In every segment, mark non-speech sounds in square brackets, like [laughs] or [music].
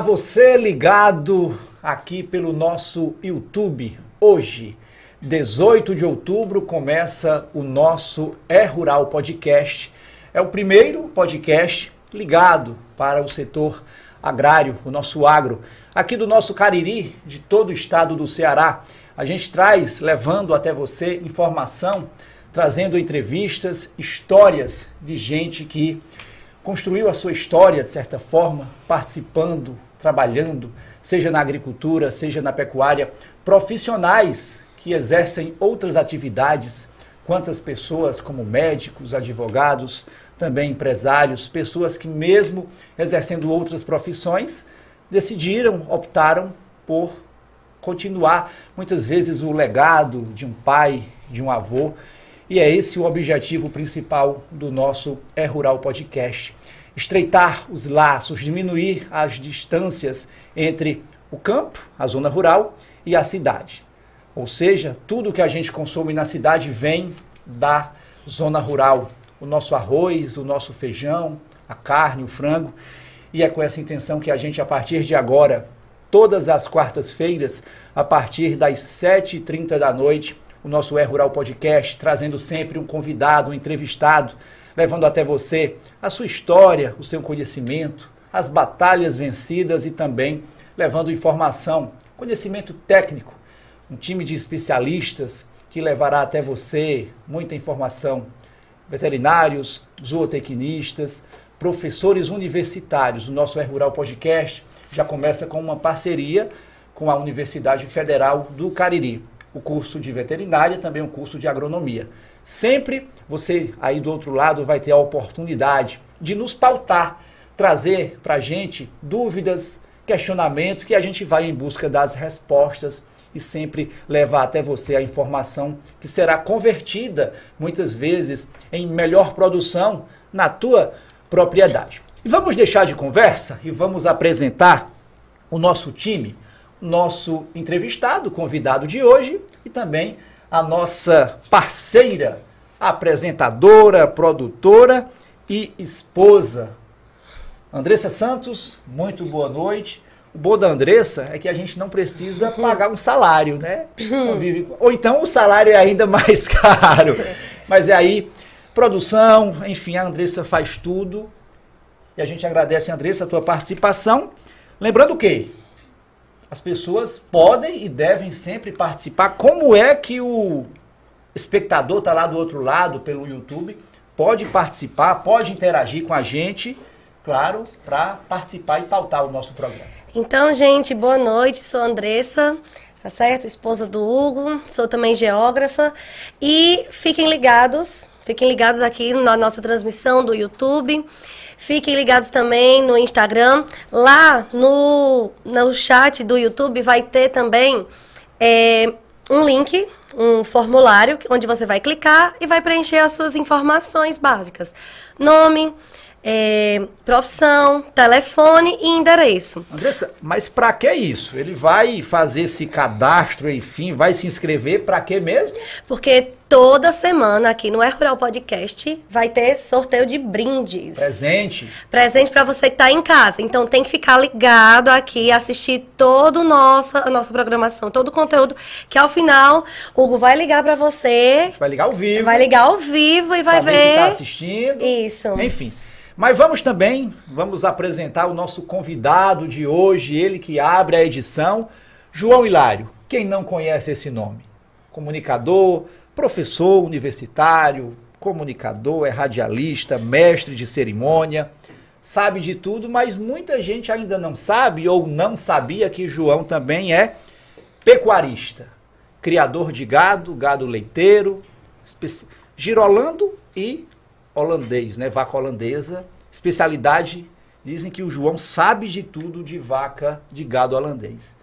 Você ligado aqui pelo nosso YouTube. Hoje, 18 de outubro, começa o nosso É Rural Podcast. É o primeiro podcast ligado para o setor agrário, o nosso agro. Aqui do nosso Cariri, de todo o estado do Ceará, a gente traz, levando até você informação, trazendo entrevistas, histórias de gente que construiu a sua história, de certa forma, participando, trabalhando, seja na agricultura, seja na pecuária, profissionais que exercem outras atividades, quantas pessoas como médicos, advogados, também empresários, pessoas que mesmo exercendo outras profissões, decidiram, optaram por continuar muitas vezes o legado de um pai, de um avô, e é esse o objetivo principal do nosso É Rural Podcast. Estreitar os laços, diminuir as distâncias entre o campo, a zona rural, e a cidade. Ou seja, tudo que a gente consome na cidade vem da zona rural. O nosso arroz, o nosso feijão, a carne, o frango. E é com essa intenção que a gente, a partir de agora, todas as quartas-feiras, a partir das 7h30 da noite, o nosso É Rural Podcast, trazendo sempre um convidado, um entrevistado, levando até você a sua história, o seu conhecimento, as batalhas vencidas e também levando informação, conhecimento técnico, um time de especialistas que levará até você muita informação. Veterinários, zootecnistas, professores universitários. O nosso É Rural Podcast já começa com uma parceria com a Universidade Federal do Cariri o curso de veterinária, também o curso de agronomia. Sempre você aí do outro lado vai ter a oportunidade de nos pautar, trazer para a gente dúvidas, questionamentos que a gente vai em busca das respostas e sempre levar até você a informação que será convertida muitas vezes em melhor produção na tua propriedade. E vamos deixar de conversa e vamos apresentar o nosso time nosso entrevistado, convidado de hoje, e também a nossa parceira, apresentadora, produtora e esposa. Andressa Santos, muito boa noite. O bom da Andressa é que a gente não precisa pagar um salário, né? Ou então o salário é ainda [laughs] mais caro. Mas é aí, produção, enfim, a Andressa faz tudo. E a gente agradece, Andressa, a tua participação. Lembrando que as pessoas podem e devem sempre participar. Como é que o espectador está lá do outro lado pelo YouTube? Pode participar, pode interagir com a gente, claro, para participar e pautar o nosso programa. Então, gente, boa noite. Sou Andressa, tá certo? Esposa do Hugo, sou também geógrafa. E fiquem ligados, fiquem ligados aqui na nossa transmissão do YouTube. Fiquem ligados também no Instagram. Lá no, no chat do YouTube vai ter também é, um link, um formulário, onde você vai clicar e vai preencher as suas informações básicas. Nome, é, profissão, telefone e endereço. Andressa, mas para que isso? Ele vai fazer esse cadastro, enfim, vai se inscrever para que mesmo? Porque toda semana aqui no É Rural Podcast vai ter sorteio de brindes. Presente. Presente para você que está em casa. Então tem que ficar ligado aqui, assistir todo nossa, a nossa programação, todo o conteúdo, que ao final o Hugo vai ligar para você. Vai ligar ao vivo. Vai ligar ao vivo e vai ver. Se tá assistindo. Isso. Enfim. Mas vamos também, vamos apresentar o nosso convidado de hoje, ele que abre a edição, João Hilário. Quem não conhece esse nome? Comunicador, professor universitário, comunicador, é radialista, mestre de cerimônia, sabe de tudo, mas muita gente ainda não sabe ou não sabia que João também é pecuarista, criador de gado, gado leiteiro, girolando e holandês, né? Vaca holandesa, especialidade Dizem que o João sabe de tudo de vaca de gado holandês.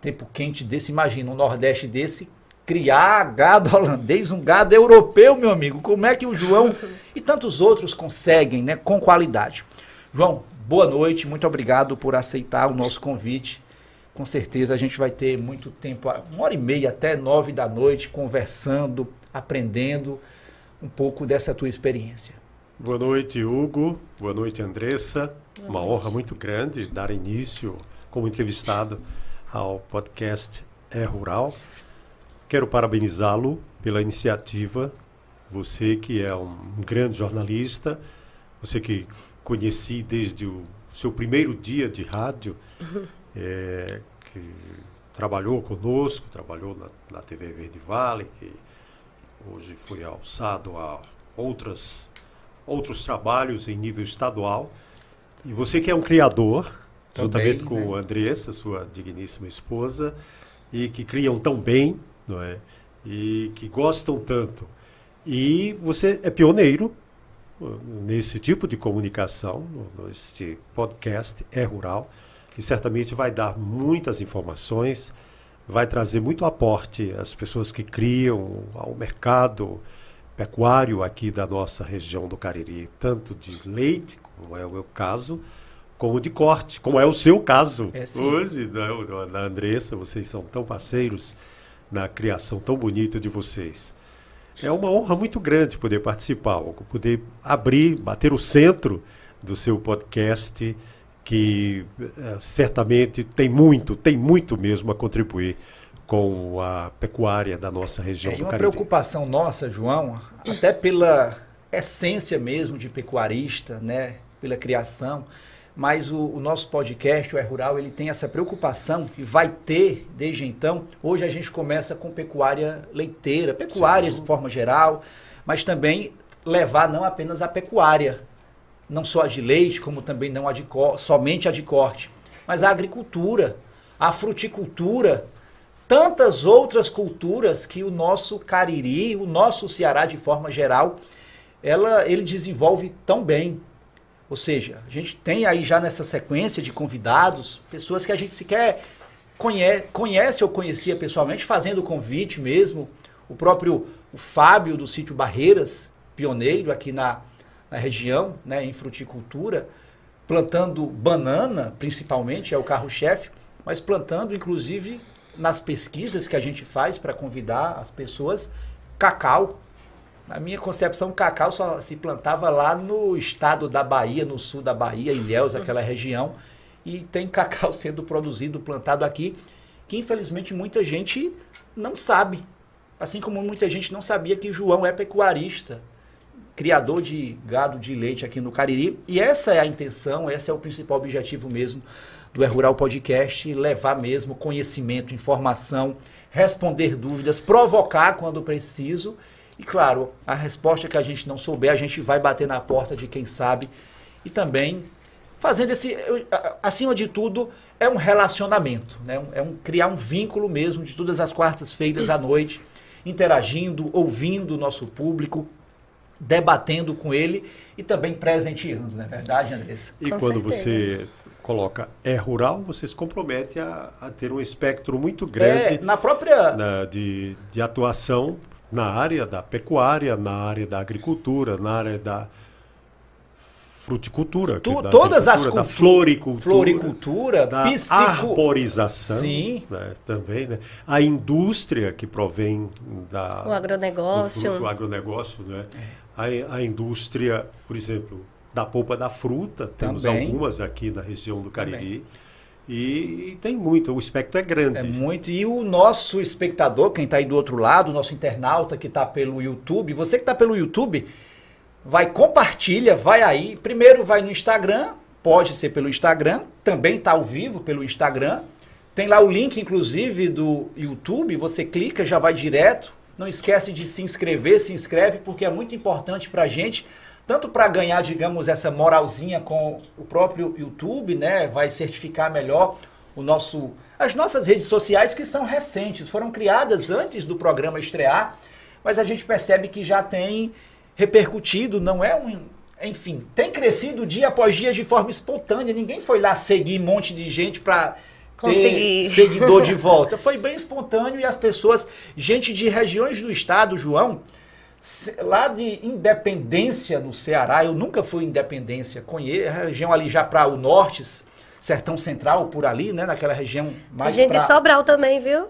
Tempo quente desse, imagina, um Nordeste desse, criar gado [laughs] holandês, um gado europeu, meu amigo. Como é que o João e tantos outros conseguem, né, com qualidade? João, boa noite, muito obrigado por aceitar o nosso convite. Com certeza a gente vai ter muito tempo, uma hora e meia até nove da noite, conversando, aprendendo um pouco dessa tua experiência. Boa noite, Hugo. Boa noite, Andressa. Boa Uma noite. honra muito grande dar início como entrevistado ao podcast É Rural. Quero parabenizá-lo pela iniciativa. Você que é um grande jornalista, você que conheci desde o seu primeiro dia de rádio, é, que trabalhou conosco, trabalhou na, na TV Verde Vale, que hoje foi alçado a outras outros trabalhos em nível estadual. E você que é um criador, Também, juntamente com né? Andressa, sua digníssima esposa, e que criam tão bem, não é? E que gostam tanto. E você é pioneiro uh, nesse tipo de comunicação, neste podcast É Rural, que certamente vai dar muitas informações, vai trazer muito aporte às pessoas que criam, ao mercado, pecuário aqui da nossa região do Cariri, tanto de leite, como é o meu caso, como de corte, como é o seu caso é, hoje, da, né, da Andressa, vocês são tão parceiros na criação tão bonita de vocês. É uma honra muito grande poder participar, poder abrir, bater o centro do seu podcast, que é, certamente tem muito, tem muito mesmo a contribuir com a pecuária da nossa região é, do uma preocupação nossa, João, até pela essência mesmo de pecuarista, né, pela criação, mas o, o, nosso podcast, o É Rural, ele tem essa preocupação e vai ter desde então. Hoje a gente começa com pecuária leiteira, pecuárias de forma geral, mas também levar não apenas a pecuária, não só a de leite, como também não a de somente a de corte, mas a agricultura, a fruticultura, tantas outras culturas que o nosso Cariri, o nosso Ceará de forma geral, ela, ele desenvolve tão bem. Ou seja, a gente tem aí já nessa sequência de convidados, pessoas que a gente sequer conhece, conhece ou conhecia pessoalmente, fazendo o convite mesmo. O próprio o Fábio do sítio Barreiras, pioneiro aqui na, na região, né, em fruticultura, plantando banana, principalmente, é o carro-chefe, mas plantando inclusive nas pesquisas que a gente faz para convidar as pessoas, cacau. Na minha concepção, cacau só se plantava lá no estado da Bahia, no sul da Bahia, Ilhéus, aquela região. E tem cacau [laughs] sendo produzido, plantado aqui, que infelizmente muita gente não sabe. Assim como muita gente não sabia que João é pecuarista, criador de gado de leite aqui no Cariri. E essa é a intenção, esse é o principal objetivo mesmo do É Rural Podcast, levar mesmo conhecimento, informação, responder dúvidas, provocar quando preciso. E claro, a resposta que a gente não souber, a gente vai bater na porta de quem sabe. E também fazendo esse, acima de tudo, é um relacionamento, né? é um, criar um vínculo mesmo de todas as quartas-feiras à noite, interagindo, ouvindo o nosso público, debatendo com ele e também presenteando, não é verdade, Andressa? E com quando certeza. você coloca é rural, você se compromete a, a ter um espectro muito grande é, na própria na, de, de atuação na área da pecuária, na área da agricultura, na área da fruticultura, tu, da todas as da floricultura, floricultura da psico... arborização, Sim. Né, também, né? A indústria que provém da o agronegócio, o, o agronegócio, né? A, a indústria, por exemplo, da polpa da fruta, temos Também. algumas aqui na região do Cariri. E, e, tem muito, o espectro é grande. É muito. E o nosso espectador, quem está aí do outro lado, o nosso internauta que está pelo YouTube, você que está pelo YouTube, vai compartilha, vai aí. Primeiro vai no Instagram, pode ser pelo Instagram, também está ao vivo pelo Instagram. Tem lá o link, inclusive, do YouTube, você clica, já vai direto. Não esquece de se inscrever, se inscreve, porque é muito importante para a gente tanto para ganhar, digamos, essa moralzinha com o próprio YouTube, né, vai certificar melhor o nosso as nossas redes sociais que são recentes, foram criadas antes do programa estrear, mas a gente percebe que já tem repercutido, não é um enfim, tem crescido dia após dia de forma espontânea. Ninguém foi lá seguir um monte de gente para ter seguidor de [laughs] volta. Foi bem espontâneo e as pessoas, gente de regiões do estado, João, lá de Independência no Ceará, eu nunca fui Independência, conheço a região ali já para o norte, Sertão Central, por ali, né, naquela região mais Gente pra... de Sobral também, viu?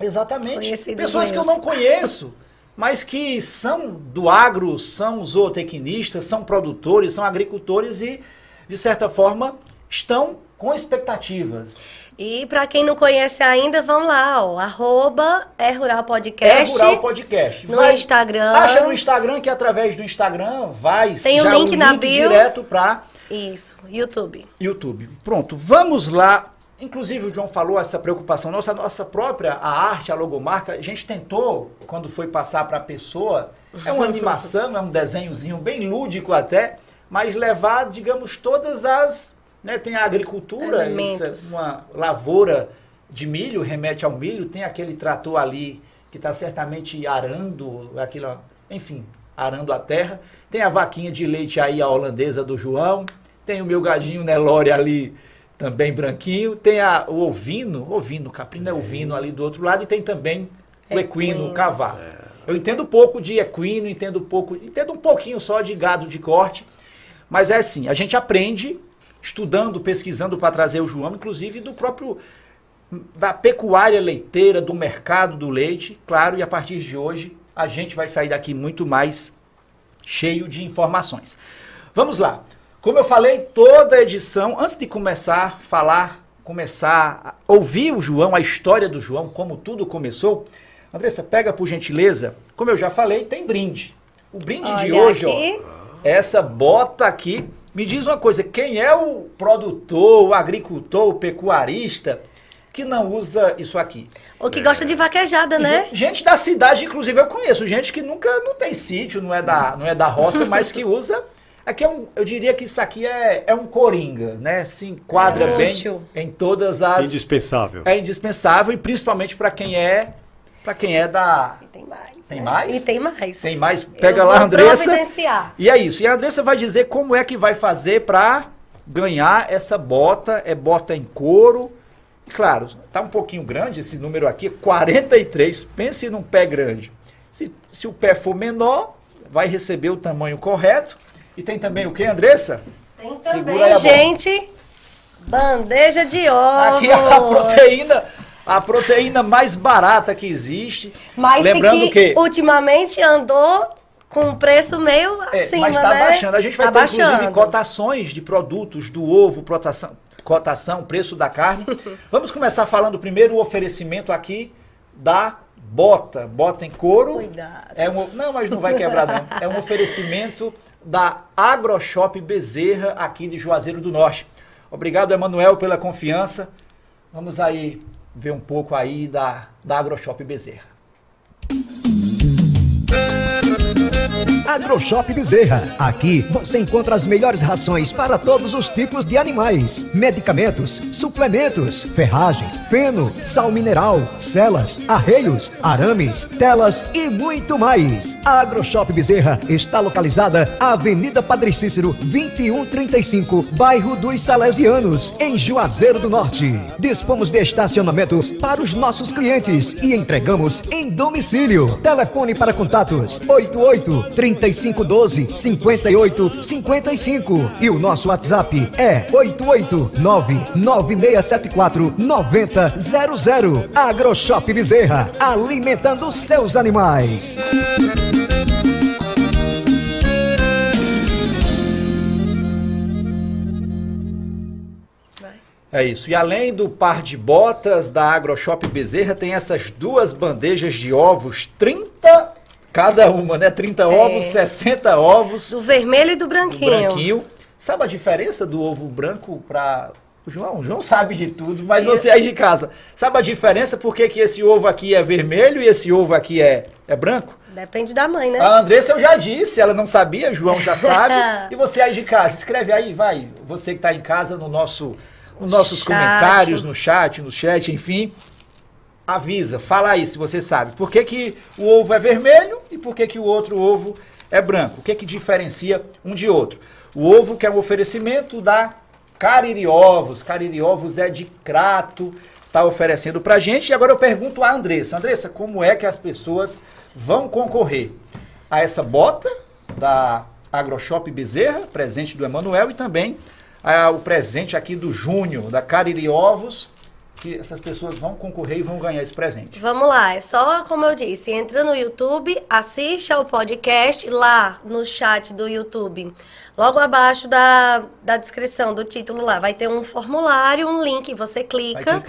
Exatamente. Conhecido Pessoas que eu não conheço, mas que são do agro, são zootecnistas, são produtores, são agricultores e, de certa forma, estão com expectativas. E para quem não conhece ainda, vamos lá, ó, arroba é Rural Podcast. É Rural Podcast. No vai, Instagram. Acha no Instagram que através do Instagram vai Tem o um link, na bio. direto para Isso, YouTube. YouTube. Pronto, vamos lá. Inclusive o João falou essa preocupação nossa, nossa própria a arte, a logomarca, a gente tentou quando foi passar para a pessoa, é uma animação, é um desenhozinho bem lúdico até, mas levar, digamos, todas as né? Tem a agricultura, isso, uma lavoura de milho, remete ao milho, tem aquele trator ali que está certamente arando, aquilo, enfim, arando a terra. Tem a vaquinha de leite aí, a holandesa do João. Tem o meu gadinho Nelore ali, também branquinho. Tem a, o ovino, ovino, caprino é ovino ali do outro lado. E tem também o equino, o cavalo. É. Eu entendo pouco de equino, entendo pouco, entendo um pouquinho só de gado de corte. Mas é assim, a gente aprende estudando, pesquisando para trazer o João, inclusive do próprio da pecuária leiteira, do mercado do leite, claro, e a partir de hoje a gente vai sair daqui muito mais cheio de informações. Vamos lá. Como eu falei, toda edição, antes de começar a falar, começar a ouvir o João, a história do João, como tudo começou, Andressa, pega por gentileza, como eu já falei, tem brinde. O brinde Olha de hoje, aqui. ó, essa bota aqui me diz uma coisa, quem é o produtor, o agricultor, o pecuarista que não usa isso aqui? Ou que é. gosta de vaquejada, né? Gente da cidade, inclusive, eu conheço gente que nunca não tem sítio, não é da, não é da roça, mas que usa. Aqui é um, eu diria que isso aqui é, é um coringa, né? Se enquadra é bem útil. em todas as. Indispensável. É indispensável e principalmente para quem é para quem é da. E tem mais. E tem mais. Tem mais. Pega Eu lá, Andressa. E é isso. E a Andressa vai dizer como é que vai fazer para ganhar essa bota. É bota em couro. Claro, tá um pouquinho grande esse número aqui, 43. Pense num pé grande. Se, se o pé for menor, vai receber o tamanho correto. E tem também o que, Andressa? Tem também, gente, bandeja de ovo. Aqui a proteína a proteína mais barata que existe. Mas Lembrando que, que ultimamente andou com preço meio acima, é, mas está né? baixando. A gente vai tá ter, baixando. inclusive, cotações de produtos do ovo, cotação, cotação, preço da carne. [laughs] Vamos começar falando primeiro o oferecimento aqui da bota, bota em couro. Cuidado. É um, não, mas não vai quebrar não. É um oferecimento da AgroShop Bezerra aqui de Juazeiro do Norte. Obrigado, Emanuel, pela confiança. Vamos aí ver um pouco aí da, da AgroShop Bezerra. AgroShop Bezerra. Aqui você encontra as melhores rações para todos os tipos de animais: medicamentos, suplementos, ferragens, feno, sal mineral, celas, arreios, arames, telas e muito mais. A AgroShop Bezerra está localizada à Avenida Padre Cícero, 2135, bairro dos Salesianos, em Juazeiro do Norte. Dispomos de estacionamentos para os nossos clientes e entregamos em domicílio. Telefone para contatos: 88 30 3512 5855 e o nosso WhatsApp é 889 9674 9000. AgroShop Bezerra, alimentando seus animais. É isso. E além do par de botas da AgroShop Bezerra, tem essas duas bandejas de ovos 30 Cada uma, né? 30 é. ovos, 60 ovos. Do vermelho e do branquinho. Do branquinho. Sabe a diferença do ovo branco para João? O João sabe de tudo, mas você aí de casa. Sabe a diferença por que, que esse ovo aqui é vermelho e esse ovo aqui é, é branco? Depende da mãe, né? A Andressa eu já disse, ela não sabia, o João já sabe. [laughs] e você aí de casa, escreve aí, vai. Você que está em casa no nosso, nos nossos chat. comentários, no chat, no chat, enfim avisa, fala aí se você sabe. Por que, que o ovo é vermelho e por que, que o outro ovo é branco. O que que diferencia um de outro? O ovo que é um oferecimento da Cariri Ovos. Cariri Ovos é de Crato, está oferecendo pra gente. E agora eu pergunto a Andressa. Andressa, como é que as pessoas vão concorrer a essa bota da AgroShop Bezerra, presente do Emanuel, e também o presente aqui do Júnior, da Cariri Ovos, que essas pessoas vão concorrer e vão ganhar esse presente? Vamos lá, é só como eu disse, entra no YouTube, assiste ao podcast lá no chat do YouTube. Logo abaixo da, da descrição do título lá, vai ter um formulário, um link, você clica.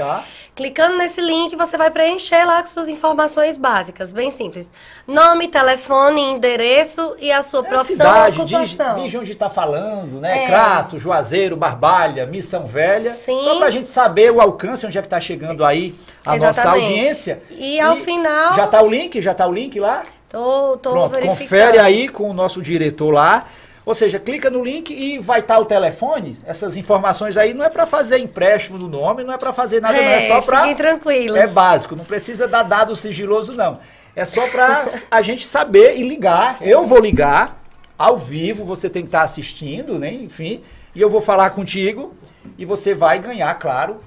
Clicando nesse link, você vai preencher lá com suas informações básicas, bem simples. Nome, telefone, endereço e a sua é profissão cidade, ocupação. Diz, diz onde está falando, né? É. Crato, Juazeiro, Barbalha, Missão Velha. Sim. Só para a gente saber o alcance, onde é que está chegando aí a Exatamente. nossa audiência. E ao e final... Já está o link? Já está o link lá? Tô, tô Pronto, confere aí com o nosso diretor lá. Ou seja, clica no link e vai estar o telefone. Essas informações aí não é para fazer empréstimo do nome, não é para fazer nada, é, não é só para. Tranquilos. É básico, não precisa dar dado sigiloso, não. É só para [laughs] a gente saber e ligar. Eu vou ligar ao vivo, você tem que estar assistindo, né? Enfim, e eu vou falar contigo e você vai ganhar, claro.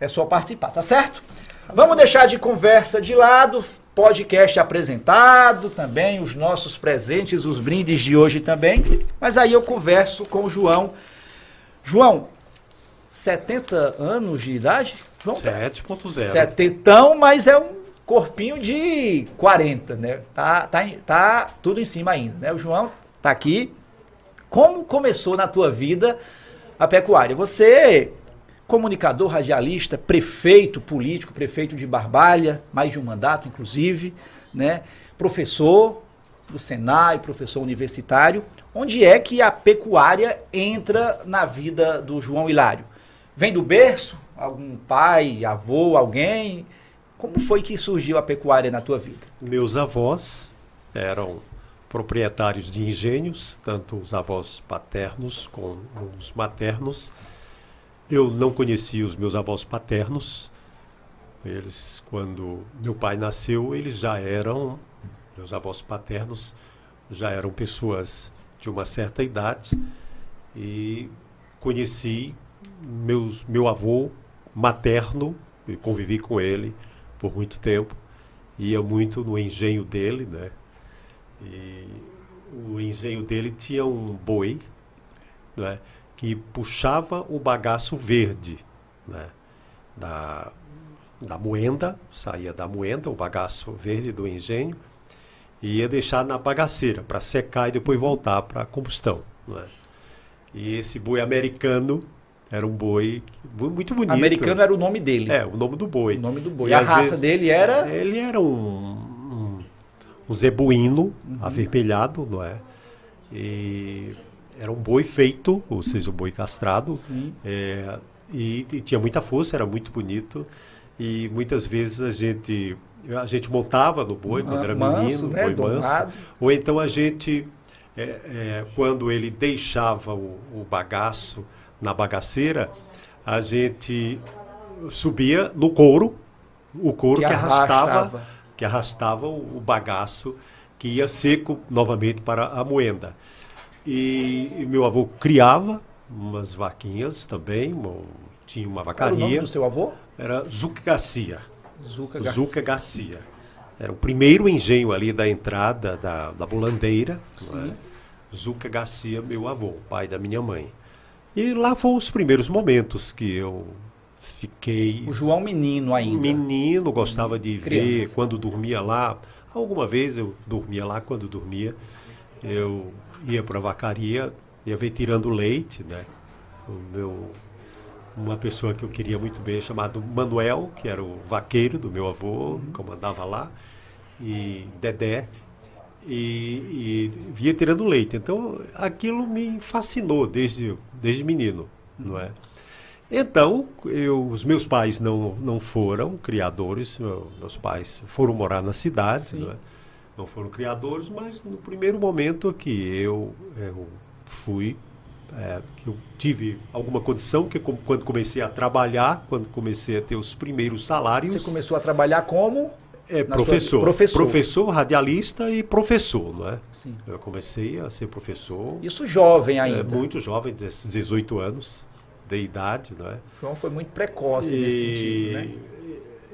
É só participar, tá certo? Vamos deixar de conversa de lado, podcast apresentado também, os nossos presentes, os brindes de hoje também. Mas aí eu converso com o João. João, 70 anos de idade? 7.0. Setentão, mas é um corpinho de 40, né? Tá, tá, tá tudo em cima ainda, né? O João tá aqui. Como começou na tua vida a pecuária? Você comunicador, radialista, prefeito político, prefeito de Barbalha, mais de um mandato, inclusive, né? professor do Senai, professor universitário. Onde é que a pecuária entra na vida do João Hilário? Vem do berço? Algum pai, avô, alguém? Como foi que surgiu a pecuária na tua vida? Meus avós eram proprietários de engenhos, tanto os avós paternos como os maternos. Eu não conhecia os meus avós paternos. Eles, quando meu pai nasceu, eles já eram, meus avós paternos já eram pessoas de uma certa idade. E conheci meus, meu avô materno, e convivi com ele por muito tempo. Ia muito no engenho dele, né? E o engenho dele tinha um boi, né? Que puxava o bagaço verde né, da, da moenda, saía da moenda, o bagaço verde do engenho, e ia deixar na bagaceira para secar e depois voltar para a combustão. Né. E esse boi americano era um boi muito bonito. Americano era o nome dele. É, o nome do boi. O nome do boi. E, e a raça vezes, dele era? Ele era um, um, um zebuíno uhum. avermelhado, não é? E era um boi feito, ou seja, um boi castrado. É, e, e, tinha muita força, era muito bonito. E muitas vezes a gente, a gente montava no boi quando era manso, menino, né? boi manso. Ou então a gente, é, é, quando ele deixava o, o bagaço na bagaceira, a gente subia no couro, o couro que, que arrastava, arrastava, que arrastava o, o bagaço que ia seco novamente para a moenda. E, e meu avô criava umas vaquinhas também, uma, tinha uma vacaria. Qual era o nome do seu avô? Era Zuca Garcia. Zuca Garcia. Zuca Garcia. Era o primeiro engenho ali da entrada da, da Bulandeira. É? Zuca Garcia, meu avô, pai da minha mãe. E lá foram os primeiros momentos que eu fiquei. O João menino ainda. Menino, gostava de Criança. ver quando dormia lá. Alguma vez eu dormia lá, quando dormia, eu ia para a vacaria, ia ver tirando leite, né? O meu, uma pessoa que eu queria muito bem, chamado Manuel, que era o vaqueiro do meu avô, uhum. comandava lá, e Dedé, e, e, via tirando leite. Então, aquilo me fascinou desde, desde menino, uhum. não é? Então, eu, os meus pais não, não foram criadores, meus pais foram morar na cidade, não é? Não foram criadores, mas no primeiro momento que eu, eu fui, é, que eu tive alguma condição, que quando comecei a trabalhar, quando comecei a ter os primeiros salários. Você começou a trabalhar como? É na sua- professor, professor. professor, radialista e professor, não é? Sim. Eu comecei a ser professor Isso jovem é, ainda. muito jovem, 18 anos de idade, não é? João foi muito precoce nesse sentido, né?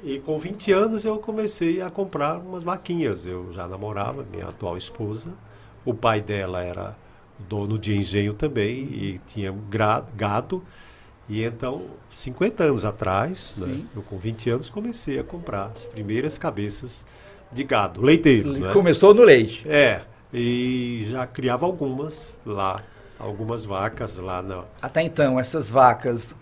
E, com 20 anos eu comecei a comprar umas vaquinhas. Eu já namorava, minha atual esposa. O pai dela era dono de engenho também e tinha gado. E então, 50 anos atrás, né, eu com 20 anos comecei a comprar as primeiras cabeças de gado, leiteiro. né? Começou no leite. É, e já criava algumas lá, algumas vacas lá na, Até então, essas vacas.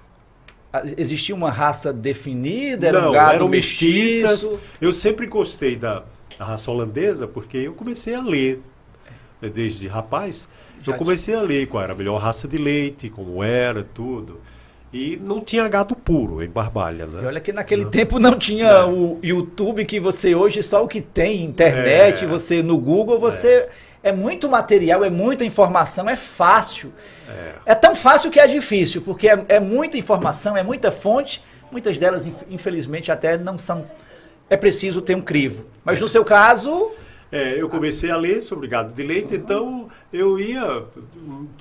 A- Existia uma raça definida? Era Não, um gado eram mestiças. Eu sempre gostei da, da raça holandesa porque eu comecei a ler eh, desde rapaz. Já eu comecei a ler qual era a melhor raça de leite, como era, tudo. E não tinha gado puro em Barbalha, E né? olha que naquele tempo não tinha o YouTube que você hoje só o que tem, internet, É. você no Google, você é. Muito material, é muita informação, é fácil. É, tão fácil que é difícil, porque é, é muita informação, é muita fonte, muitas delas inf- infelizmente até não são é preciso ter um crivo. Mas no seu caso, É, eu comecei a ler sobre gado de leite, então eu ia.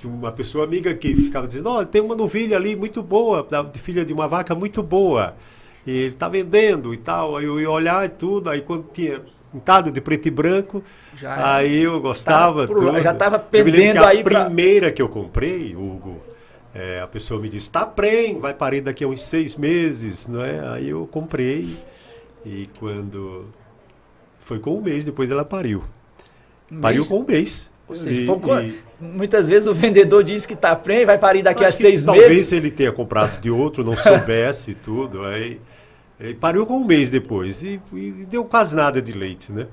Uma pessoa amiga que ficava dizendo: Olha, tem uma novilha ali muito boa, de filha de uma vaca muito boa, e ele está vendendo e tal. Aí eu ia olhar e tudo, aí quando tinha pintado de preto e branco, Já aí eu gostava. Tudo. já tava Eu me lembro pendendo aí A pra- primeira que eu comprei, Hugo. é, a pessoa me disse, tá prem, vai parir daqui a uns seis meses, não é? Aí eu comprei e quando foi com um mês, depois ela pariu. Pariu mês- com um mês. ou seja, E- e- muitas vezes o vendedor diz que está prêmio, vai parir daqui a acho que seis talvez meses. ele tenha comprado de outro, não soubesse [laughs] tudo. Aí ele pariu com um mês depois e, e deu quase nada de leite, né?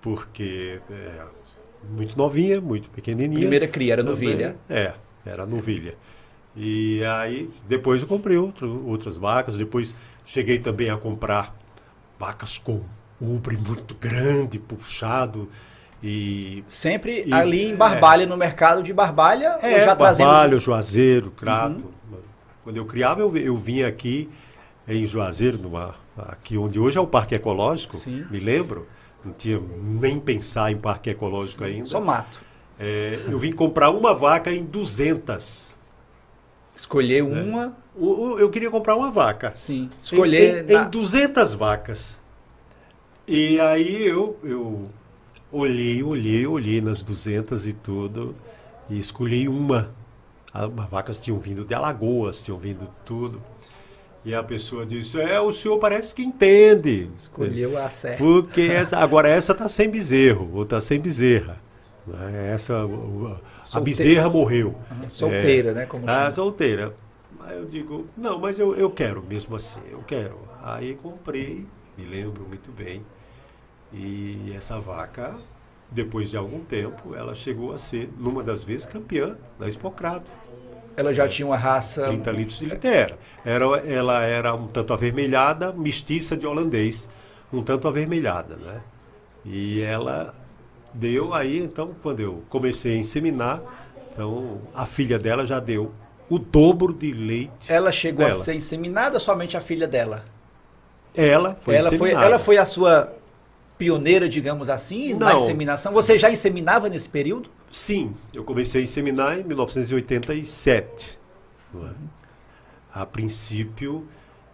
Porque é, muito novinha, muito pequenininha. Primeira cria era novilha. É, era novilha. E aí depois eu comprei outro, outras vacas, depois cheguei também a comprar vacas com ubre muito grande, puxado e Sempre E- ali em Barbalha, no mercado de Barbalha, ou é, já trazendo. Barbalho, Juazeiro, Crato. Quando eu criava, eu, eu vinha aqui em Juazeiro, numa, aqui onde hoje é o Parque Ecológico, Sim. me lembro. Não tinha nem pensar em Parque Ecológico ainda. Só mato. É, eu vim comprar uma vaca em 200. Escolher uma, O- o- Eu queria comprar uma vaca. sim. Escolher. Em, em, na- em 200 vacas. E aí eu, eu olhei, olhei, olhei nas 200 e tudo. E escolhi uma. As vacas tinham vindo de Alagoas, tinham vindo tudo. E a pessoa disse: É, o senhor parece que entende. Escolheu a certa. Porque essa, agora essa está sem bezerro, ou está sem bezerra. né? Essa, a Solteira. bezerra morreu. Solteira, né, como Ah, chama. solteira. Aí eu digo, não, mas eu, eu quero mesmo assim, eu quero. Aí comprei, me lembro muito bem. E essa vaca, depois de algum tempo, ela chegou a ser, numa das vezes, campeã da Expocrado. Ela já tinha uma raça. 30 litros de leite. Era. Ela era um tanto avermelhada, mestiça de holandês, um tanto avermelhada, né? E ela deu aí, então, quando eu comecei a inseminar, então a filha dela já deu o dobro de leite. Ela chegou a dela. ser inseminada somente a filha dela? Ela foi ela, foi, ela foi a sua pioneira, digamos assim, na Não. inseminação. Você já inseminava nesse período? Sim, eu comecei a inseminar em 1987. não é? A princípio,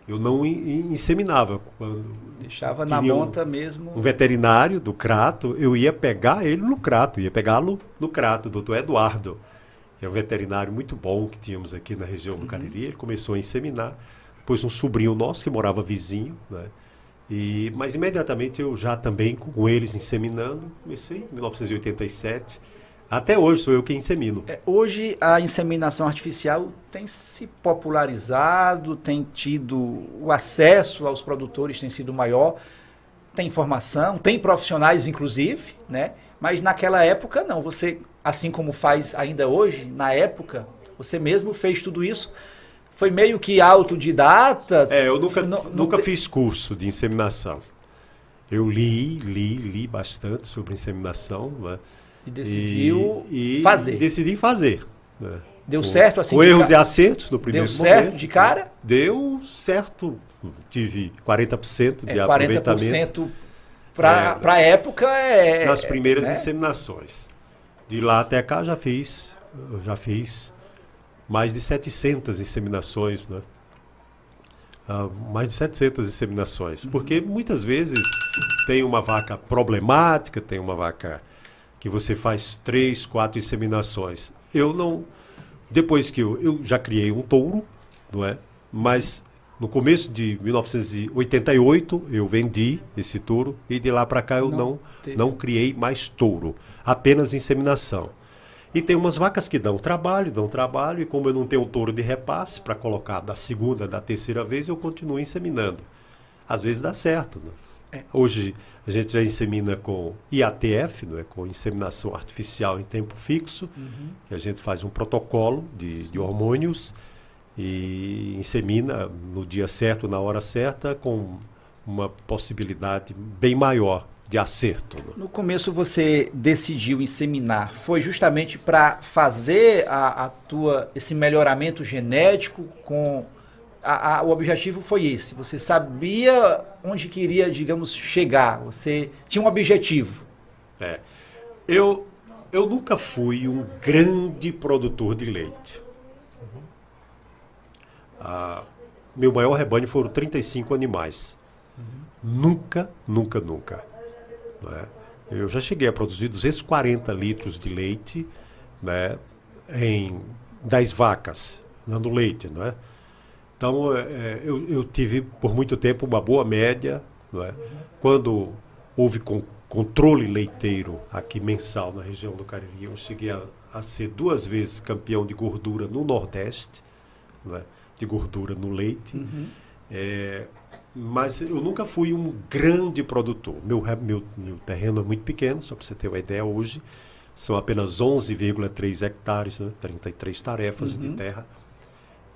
eu não in- inseminava. Quando Deixava na Queria um- monta mesmo. um veterinário do Crato, eu ia pegar ele no Crato, ia pegá-lo no Crato, o doutor Eduardo, que é um veterinário muito bom que tínhamos aqui na região do Cariri. Ele começou a inseminar, depois um sobrinho nosso que morava vizinho, né? E, mas imediatamente eu já também com eles inseminando, comecei em 1987. Até hoje sou eu quem insemino. É, hoje a inseminação artificial tem se popularizado, tem tido o acesso aos produtores tem sido maior, tem informação, tem profissionais inclusive, né? Mas naquela época não, você assim como faz ainda hoje, na época, você mesmo fez tudo isso. Foi meio que autodidata. É, eu nunca, Não- não nunca te- fiz curso de inseminação. Eu li, li, li bastante sobre inseminação. Né? E decidiu E- e fazer. Decidi fazer. né? Deu Com- certo assim Com erros ca- e acertos no primeiro Deu certo momento. de cara? Deu certo. Tive 40% de É, aproveitamento. 40% Para É. a época é. nas primeiras né? inseminações. De lá até cá já fiz, já fiz mais de 700 inseminações, né? Ah, mais de 700 inseminações, porque muitas vezes tem uma vaca problemática, tem uma vaca que você faz três, quatro inseminações. Eu não, depois que eu, eu já criei um touro, não é? Mas no começo de 1988 eu vendi esse touro e de lá para cá eu Não não teve. não criei mais touro, apenas inseminação. E tem umas vacas que dão trabalho, dão trabalho, e como eu não tenho touro de repasse para colocar da segunda, da terceira vez, eu continuo inseminando. Às vezes dá certo. Né? Hoje a gente já insemina com IATF, não é? com inseminação artificial em tempo fixo, que a gente faz um protocolo de, de hormônios e insemina no dia certo, na hora certa, com uma possibilidade bem maior de acerto. né? No começo você decidiu inseminar, foi justamente para fazer a, a tua esse melhoramento genético com a- a- o objetivo foi esse. Você sabia onde queria, digamos, chegar. Você tinha um objetivo. É. Eu, eu nunca fui um grande produtor de leite. Ah, meu maior rebanho foram 35 animais. Nunca, nunca, nunca. não é? Eu já cheguei a produzir 240 litros de leite né, em 10 vacas, dando leite. Não é? Então, é, é, eu, eu tive por muito tempo uma boa média. É? Quando houve con- controle leiteiro aqui mensal na região do Cariri, eu cheguei a, a ser duas vezes campeão de gordura no Nordeste, é? de gordura no leite. É, mas eu nunca fui um grande produtor. Meu, meu, meu terreno é muito pequeno, só para você ter uma ideia, hoje são apenas 11,3 hectares, né? 33 tarefas de terra.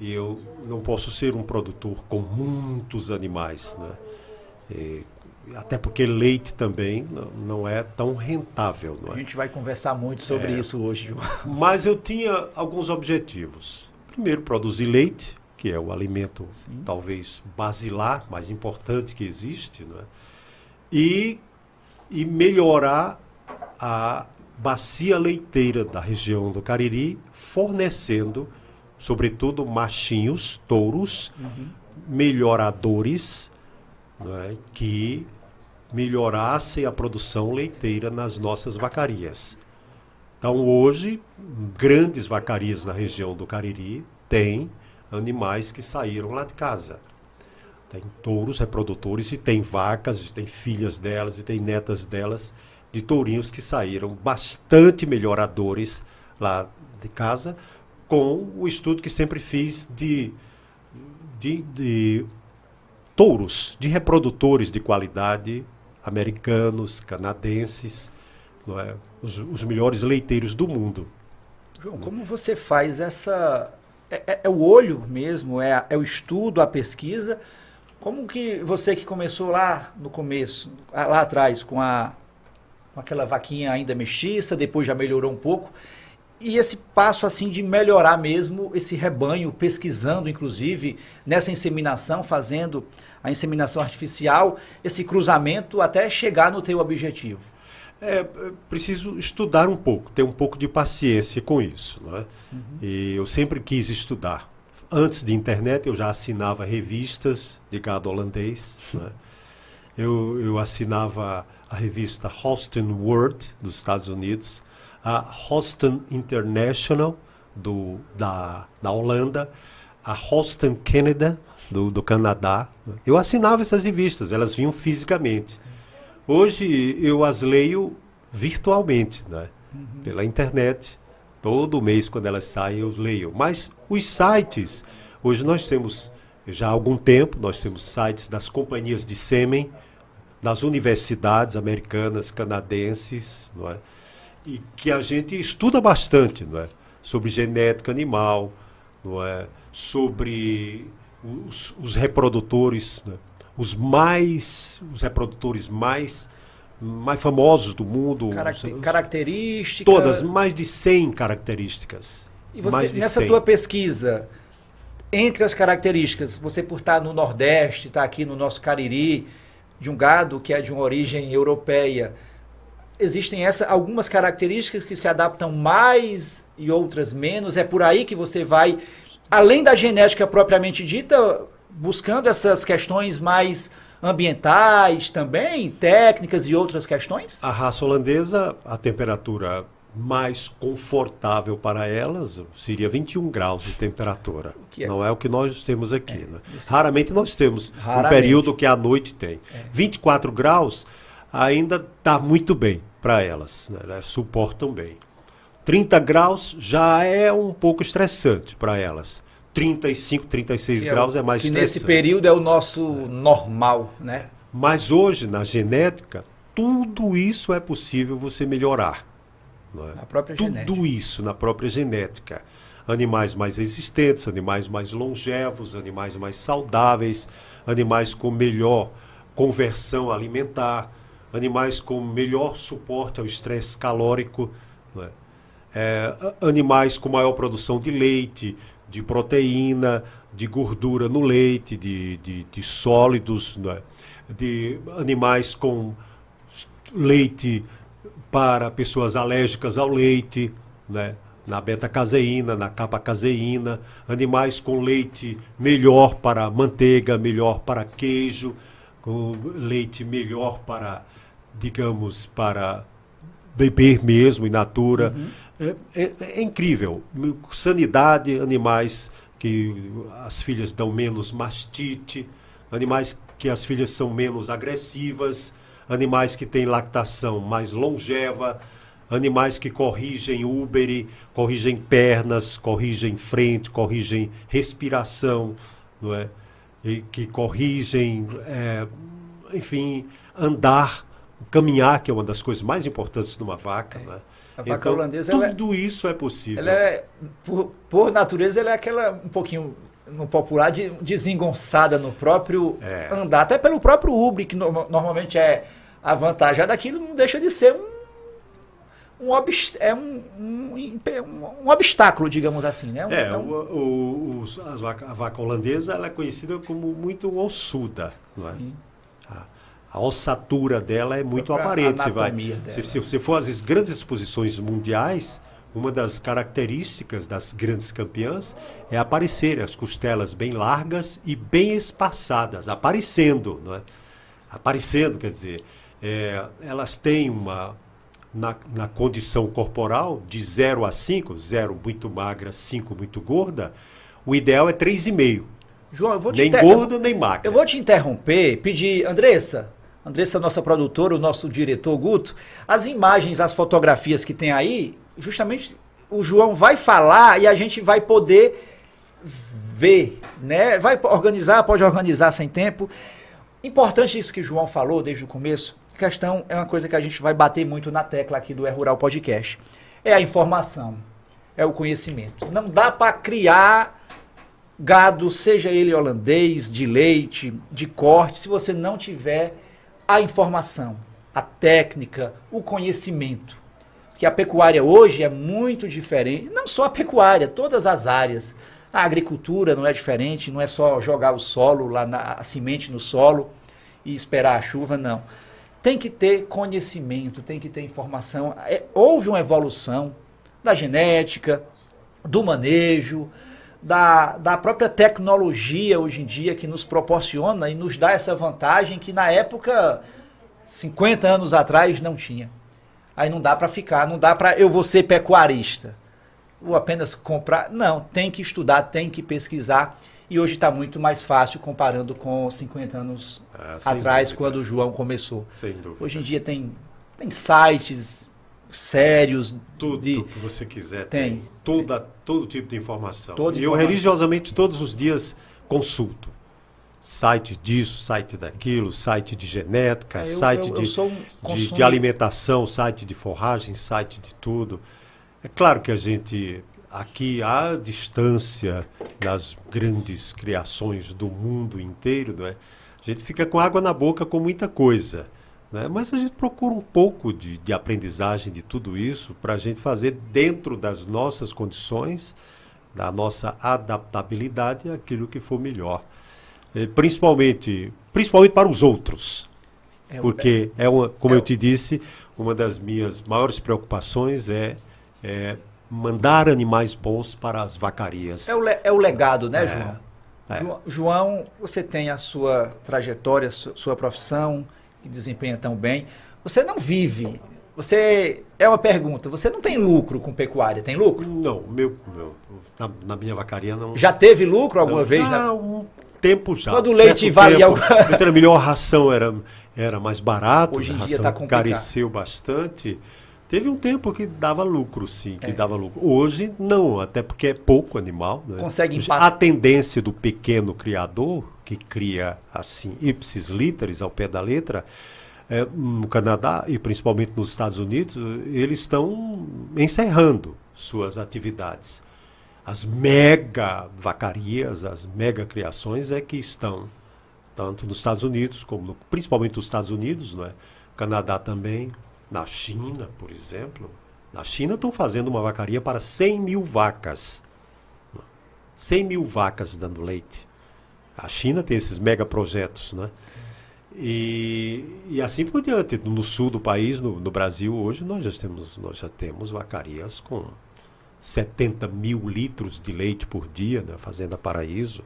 E eu não posso ser um produtor com muitos animais. Né? E, até porque leite também não, é tão rentável. Não A é? gente vai conversar muito sobre isso hoje, João. [laughs] Mas eu tinha alguns objetivos. Primeiro, produzir leite, que é o alimento talvez basilar, mais importante que existe, né? e, e melhorar a bacia leiteira da região do Cariri, fornecendo, sobretudo, machinhos, touros, melhoradores, né, que melhorassem a produção leiteira nas nossas vacarias. Então, hoje, grandes vacarias na região do Cariri têm animais que saíram lá de casa. Tem touros reprodutores e tem vacas, e tem filhas delas e tem netas delas de tourinhos que saíram bastante melhoradores lá de casa, com o estudo que sempre fiz de, de, de touros, de reprodutores de qualidade americanos, canadenses, é? os, os melhores leiteiros do mundo. João, como você faz essa. É, é- é o olho mesmo, é, é o estudo, a pesquisa. Como que você que começou lá no começo, lá atrás, com, a, com aquela vaquinha ainda mestiça, depois já melhorou um pouco, e esse passo assim de melhorar mesmo esse rebanho, pesquisando inclusive nessa inseminação, fazendo a inseminação artificial, esse cruzamento até chegar no teu objetivo. É, preciso estudar um pouco, ter um pouco de paciência com isso. Não é? E eu sempre quis estudar. Antes de internet, eu já assinava revistas de gado holandês. não é? Eu, eu assinava a revista Holstein World, dos Estados Unidos, a Holstein International, do, da, da Holanda, a Holstein Canada, do, do Canadá. Eu assinava essas revistas, elas vinham fisicamente. Hoje eu as leio virtualmente, né? pela internet. Todo mês, quando elas saem, eu leio. Mas os sites, hoje nós temos, já há algum tempo, nós temos sites das companhias de sêmen, das universidades americanas, canadenses, não é? E que a gente estuda bastante não é? sobre genética animal, não é? sobre os, os reprodutores, né? os mais, os reprodutores mais, mais famosos do mundo. Caracte- os- característica. todas, mais de 100 características. E você, mais de nessa 100. tua pesquisa, entre as características, você por estar no Nordeste, estar aqui no nosso Cariri, de um gado que é de uma origem europeia, existem essa, algumas características que se adaptam mais e outras menos. É por aí que você vai, além da genética propriamente dita, buscando essas questões mais ambientais também, técnicas e outras questões? A raça holandesa, a temperatura mais confortável para elas seria 21 graus de temperatura. É? Não é o que nós temos aqui. É, né? Raramente nós temos Raramente. um período que a noite tem. É. 24 graus ainda está muito bem para elas, né? elas suportam bem. 30 graus já é um pouco estressante para elas. 35, 36 que é graus é, é mais que estressante. nesse período é o nosso normal, né? Mas hoje, na genética, tudo isso é possível você melhorar. É? Na própria tudo genética. isso na própria genética. Animais mais resistentes, animais mais longevos, animais mais saudáveis, animais com melhor conversão alimentar, animais com melhor suporte ao estresse calórico, é? É, animais com maior produção de leite, de proteína, de gordura no leite, de, de, de sólidos, é? de animais com leite para pessoas alérgicas ao leite, né? na beta-caseína, na capa-caseína, animais com leite melhor para manteiga, melhor para queijo, com leite melhor para digamos, para beber mesmo in natura. Uhum. É, é, é, incrível. Sanidade, animais que as filhas dão menos mastite, animais que as filhas são menos agressivas, animais que têm lactação mais longeva, animais que corrigem úbere, corrigem pernas, corrigem frente, corrigem respiração, não é? E que corrigem, é, enfim, andar caminhar, que é uma das coisas mais importantes de uma vaca. É. Né? A vaca então, holandesa. É tudo é, isso é possível. Ela é, por, por, natureza, ela é aquela um pouquinho no popular de, desengonçada no próprio é. andar, até pelo próprio Ubre, que no, normalmente é avantajado, aquilo não deixa de ser um. Um, obst é um, um, um, obstáculo, digamos assim, né? Um, é, é o, o, o, a, vaca, a vaca holandesa ela é conhecida como muito ossuda. Não é? Sim a ossatura dela é muito aparente. Se, vai, se, se, você for às grandes exposições mundiais, uma das características das grandes campeãs é aparecer as costelas bem largas e bem espaçadas, aparecendo, não é? Aparecendo, quer dizer, é, elas têm uma, na, na, condição corporal de 0 a 5, 0 muito magra, 5 muito gorda, o ideal é 3,5. João, eu vou te nem gordo, nem magra. Eu vou te interromper, pedir, Andressa, Andressa, nossa produtora, o nosso diretor Guto, as imagens, as fotografias que tem aí, justamente o João vai falar e a gente vai poder ver, né? Vai organizar, pode organizar sem tempo. Importante isso que o João falou desde o começo. Questão é uma coisa que a gente vai bater muito na tecla aqui do É Rural Podcast. É a informação, é o conhecimento. Não dá para criar gado, seja ele holandês, de leite, de corte, se você não tiver a informação, a técnica, o conhecimento. Que a pecuária hoje é muito diferente, não só a pecuária, todas as áreas. A agricultura não é diferente, não é só jogar o solo lá na a semente no solo e esperar a chuva, não. Tem que ter conhecimento, tem que ter informação. É, houve uma evolução da genética, do manejo, da, da própria tecnologia hoje em dia que nos proporciona e nos dá essa vantagem que na época, 50 anos atrás, não tinha. Aí não dá para ficar, não dá para eu vou ser pecuarista. Ou apenas comprar. Não, tem que estudar, tem que pesquisar. E hoje está muito mais fácil comparando com 50 anos ah, atrás, dúvida. quando o João começou. Sem dúvida. Hoje em dia tem, tem sites, sérios. Tudo de... que você quiser. Tem. tem. Toda, todo tipo de informação. Toda e informação. eu religiosamente todos os dias consulto. Site disso, site daquilo, site de genética, é, eu, site eu, eu de, um de, de alimentação, site de forragem, site de tudo. É claro que a gente aqui à distância das grandes criações do mundo inteiro, não é? A gente fica com água na boca com muita coisa. Né? Mas a gente procura um pouco de, de aprendizagem de tudo isso para a gente fazer dentro das nossas condições, da nossa adaptabilidade, aquilo que for melhor. E, principalmente, principalmente para os outros. É porque é uma, como é eu te disse, uma das minhas maiores preocupações é, é mandar animais bons para as vacarias. É o, le, é o legado, né, é, João? É. João, você tem a sua trajetória, sua, sua profissão, que desempenha tão bem. Você não vive. Você. É uma pergunta. Você não tem lucro com pecuária, tem lucro? Não, meu, meu na, na minha vacaria não. Já teve lucro alguma não, vez? Já, na... um tempo já. Quando o leite valia. Algum... Então, a melhor ração era, era mais barato, Hoje em a dia ração tá careceu bastante. Teve um tempo que dava lucro, sim, que é. dava lucro. Hoje, não, até porque é pouco animal. Né? Consegue empatar. A tendência do pequeno criador, que cria, assim, ipsis literis, ao pé da letra, é, no Canadá e principalmente nos Estados Unidos, eles estão encerrando suas atividades. As mega vacarias, as mega criações é que estão, tanto nos Estados Unidos, como no, principalmente nos Estados Unidos, não é? Canadá também, na China, por exemplo. Na China estão fazendo uma vacaria para 100 mil vacas. 100 mil vacas dando leite. A China tem esses mega projetos, né? E, e assim por diante. No sul do país, no, no, Brasil, hoje, nós já, temos, nós já temos vacarias com 70 mil litros de leite por dia, né? Fazenda Paraíso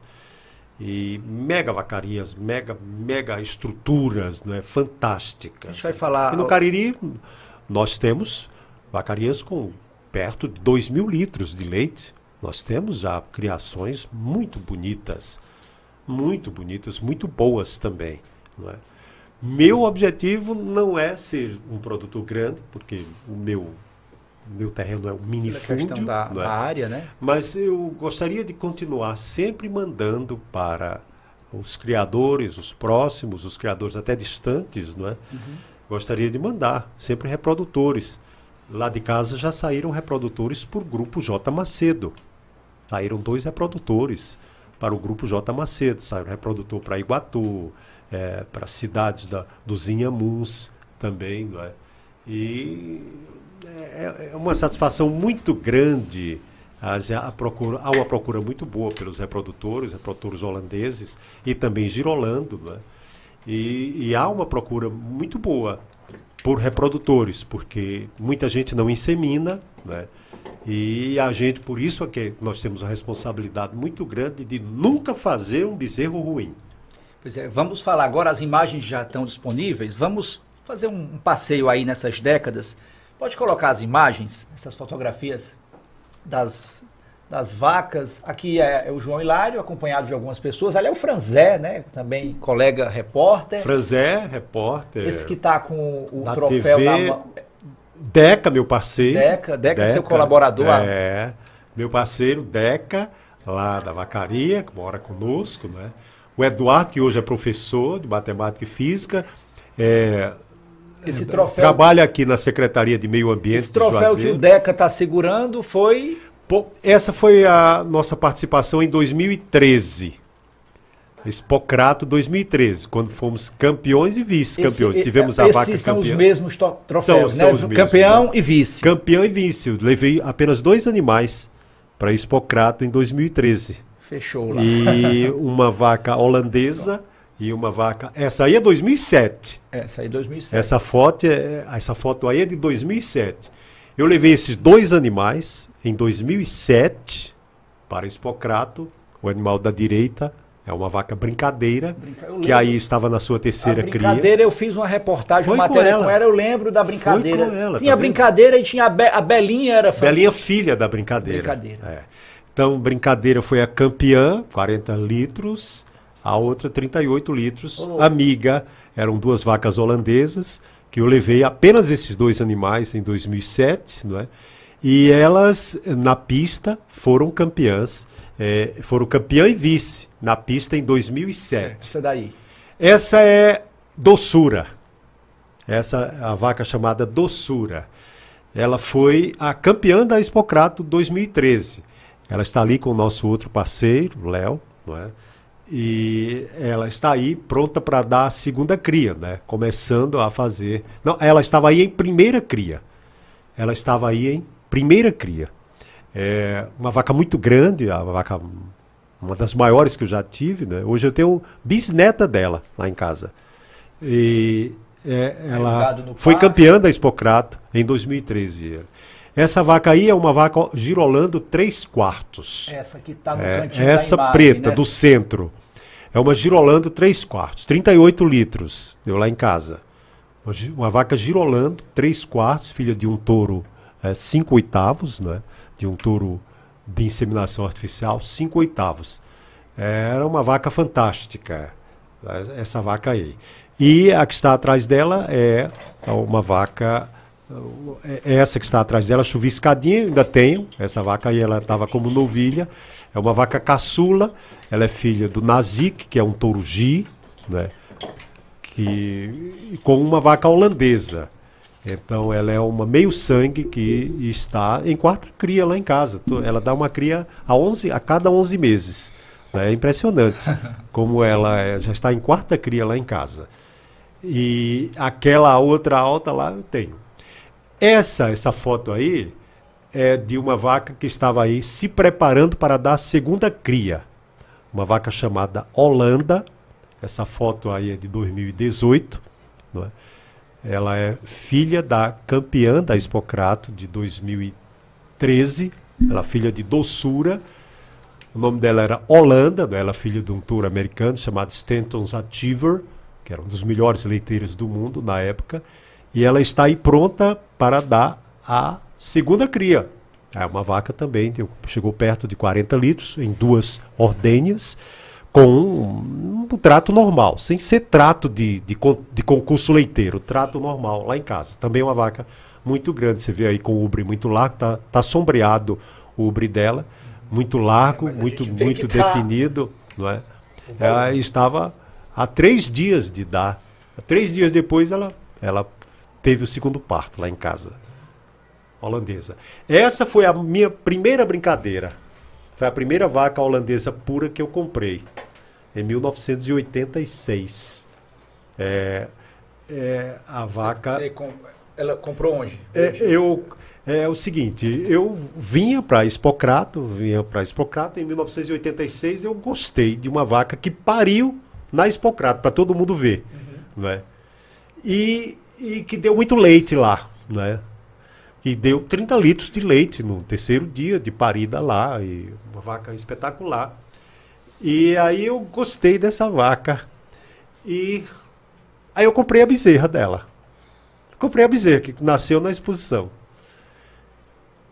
e mega vacarias, mega, mega estruturas, né, fantásticas. A gente vai falar. E no Cariri nós temos vacarias com perto de 2 mil litros de leite. Nós temos já criações muito bonitas, muito bonitas, muito boas também. Não é? Meu objetivo não é ser um produtor grande, porque o meu meu terreno é um minifúndio da, é? da área, né? Mas eu gostaria de continuar sempre mandando para os criadores, os próximos, os criadores até distantes, não é? Uhum. Gostaria de mandar sempre reprodutores. Lá de casa já saíram reprodutores por grupo J Macedo. Saíram dois reprodutores para o grupo J Macedo. Saiu reprodutor para Iguatu, é, para cidades da, dos Inhamuns também, não é? E é, é uma satisfação muito grande. A, procura, há uma procura muito boa pelos reprodutores, reprodutores holandeses e também girolando. Né? E, e há uma procura muito boa por reprodutores, porque muita gente não insemina, né? E a gente, por isso é que nós temos a responsabilidade muito grande de nunca fazer um bezerro ruim. Pois é, vamos falar agora, as imagens já estão disponíveis, vamos fazer um, um passeio aí nessas décadas Pode colocar as imagens, essas fotografias das, das vacas. Aqui é, é, o João Hilário, acompanhado de algumas pessoas. Ali é o Franzé, né? Também colega repórter. Franzé, repórter. Esse que está com o troféu TV, na Deca, meu parceiro. Deca, Deca, Deca seu colaborador. É, meu parceiro, Deca, lá da Vacaria, que mora conosco, né? O Eduardo, que hoje é professor de matemática e física. É, esse troféu. Trabalha aqui na Secretaria de Meio Ambiente. Esse troféu que o DECA está segurando foi. essa foi a nossa participação em 2013. Expocrato 2013, quando fomos campeões e vice-campeões. Tivemos a vaca campeã. são os mesmos troféus, são, né? São Campeão né? e vice. Campeão e vice. Eu levei apenas dois animais para Expocrato em 2013. Fechou lá. E uma vaca holandesa e uma vaca. Essa aí é 2007. Essa aí é 2007. Essa foto, é, essa foto aí é de 2007. Eu levei esses dois animais em 2007 para Expocrato, o animal da direita. É uma vaca brincadeira, Brinca... que aí estava na sua terceira cria. Brincadeira, eu fiz uma reportagem, uma matéria com ela. com ela, eu lembro da brincadeira. Foi com ela, tinha tá brincadeira e tinha a, Be a Belinha era Belinha filha da brincadeira. Brincadeira. É. Então, brincadeira foi a campeã, 40 litros a outra 38 litros. Amiga, eram duas vacas holandesas, que eu levei apenas esses dois animais em 2007, não é? E elas, na pista, foram campeãs. É, foram campeã e vice na pista em 2007. Essa daí. Essa é Doçura. Essa a vaca chamada Doçura. Ela foi a campeã da Expocrato 2013. Ela está ali com o nosso outro parceiro, Léo, não é? e ela está aí pronta para dar a segunda cria, né? Começando a fazer. Não, ela estava aí em primeira cria. Ela estava aí em primeira cria. É uma vaca muito grande, a vaca uma das maiores que eu já tive, né? Hoje eu tenho bisneta dela lá em casa. E é, É ela foi campeã da Expocrato em 2013. Essa vaca aí é uma vaca girolando 3 quartos. Essa que tá no É, cantinho essa imagem, preta né? do centro é uma girolando 3 quartos, 38 litros, deu lá em casa. Uma, uma vaca girolando 3 quartos, filha de um touro 5 oitavos, né? de um touro de inseminação artificial, 5 oitavos. Era uma vaca fantástica, essa vaca aí. E a que está atrás dela é uma vaca é essa que está atrás dela, chuviscadinha, ainda tenho. Essa vaca aí, ela estava como novilha. É uma vaca caçula. Ela é filha do Nazik, que é um touro G, né? Que, com uma vaca holandesa. Então, ela é uma meio sangue que está em quarta cria lá em casa. Ela dá uma cria a, 11, a cada 11 meses. né? É impressionante [laughs] como ela é- já está em quarta cria lá em casa. E aquela outra alta lá eu tenho. Essa, essa foto aí é de uma vaca que estava aí se preparando para dar a segunda cria. Uma vaca chamada Holanda. Essa foto aí é de 2018. não é? Ela é filha da campeã da Expocrato de 2013. Ela é filha de Doçura. O nome dela era Holanda, né? ela é filha de um tour americano chamado Stanton's Achiever, que era um dos melhores leiteiros do mundo na época. E ela está aí pronta para dar a segunda cria. É uma vaca também, chegou perto de 40 litros, em duas ordenhas, com um, um trato normal, sem ser trato de, de, de concurso leiteiro, trato normal, lá em casa. Também uma vaca muito grande, você vê aí com o ubre muito largo, tá, tá sombreado o ubre dela, muito largo, a muito, muito que tá- definido, não é? Ela estava há três dias de dar. Três dias depois ela, ela teve o segundo parto lá em casa. Holandesa. Essa foi a minha primeira brincadeira. Foi a primeira vaca holandesa pura que eu comprei. Em 1986. É, é, a vaca. Você Ela comprou onde? É, eu, é o seguinte, eu vinha para Expocrato, vinha para Expocrato em 1986, eu gostei de uma vaca que pariu na Expocrato, para todo mundo ver, né? E, e que deu muito leite lá, né? Que deu 30 litros de leite no terceiro dia de parida lá, e uma vaca espetacular. E aí eu gostei dessa vaca. E aí eu comprei a bezerra dela. Comprei a bezerra, que nasceu na exposição.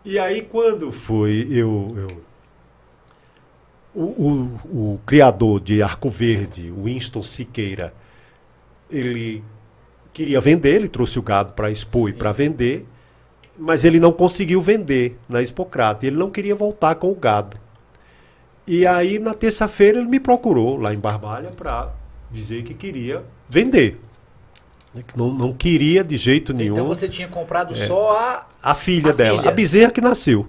E aí, quando foi, eu. eu- o, o- o criador de Arco Verde, Winston Siqueira, ele queria vender, ele trouxe o gado para expor e Sim. para vender, mas ele não conseguiu vender na Expocrata. Ele não queria voltar com o gado. E aí, na terça-feira, ele me procurou lá em Barbalha para dizer que queria vender. Que Não, não queria de jeito nenhum Então você tinha comprado só a. a filha A dela, filha. a bezerra que nasceu.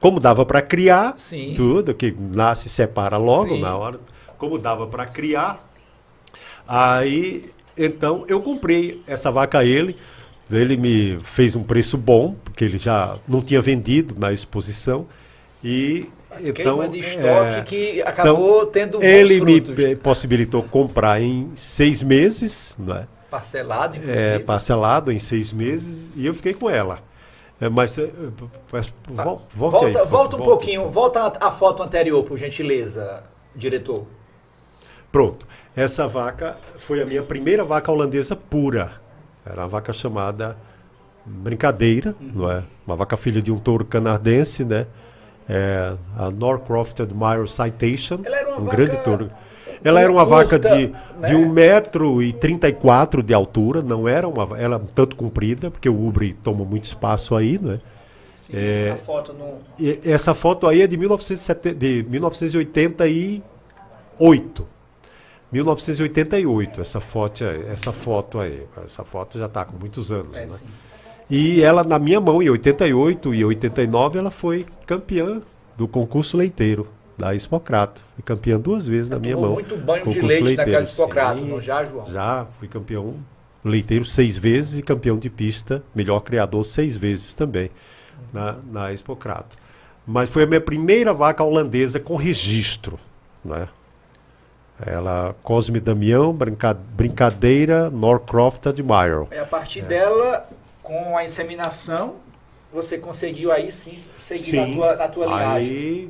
Como dava para criar, Sim. tudo, que nasce e separa logo Sim. na hora. Como dava para criar, aí então eu comprei essa vaca a ele. Ele me fez um preço bom, porque ele já não tinha vendido na exposição. E então Queima de estoque é, que acabou tendo bons ele me frutos. possibilitou comprar em seis meses, né? Parcelado, É, inclusive. parcelado em seis meses e eu fiquei com ela. É, mas, é, mas vol- volte volta, aí, volta um volte. pouquinho, volta a, a foto anterior, por gentileza, diretor. Pronto. Essa vaca foi a minha primeira vaca holandesa pura. Era uma vaca chamada Brincadeira, não é? Uma vaca filha de um touro canadense, né? É, a Norcroft Admiral Citation, Ela era uma um vaca grande touro. Ela era uma vaca de, né? de 1,34m de altura, não era uma ela tanto comprida, porque o ubre toma muito espaço aí, né? Sim, É. foto essa foto aí é de, 1970, de 1988. 1988, essa foto, aí- essa foto aí. Essa foto já está com muitos anos, É, né? sim. E ela, na minha mão, em 88 e 89, ela foi campeã do concurso leiteiro da Expocrato. Foi campeã duas vezes na minha mão. muito banho de Concurso leite leiteiro, naquela Hipocrato, sim. não já, João? Já fui campeão leiteiro seis vezes e campeão de pista, melhor criador seis vezes também na, na Expocrato. Mas foi a minha primeira vaca holandesa com registro. Né? Ela, Cosme Damião, brinca, Brincadeira, Norcroft Admire. E a partir dela, com a inseminação, você conseguiu aí sim seguir na tua, na tua linhagem. Aí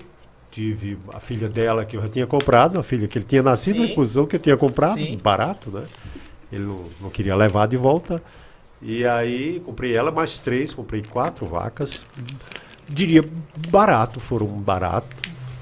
tive a filha dela que eu já tinha comprado, a filha que ele tinha nascido Sim. na exposição que eu tinha comprado, Sim. barato, né? Ele não, não queria levar de volta. E aí comprei ela mais três, comprei quatro vacas. Diria barato, foram barato,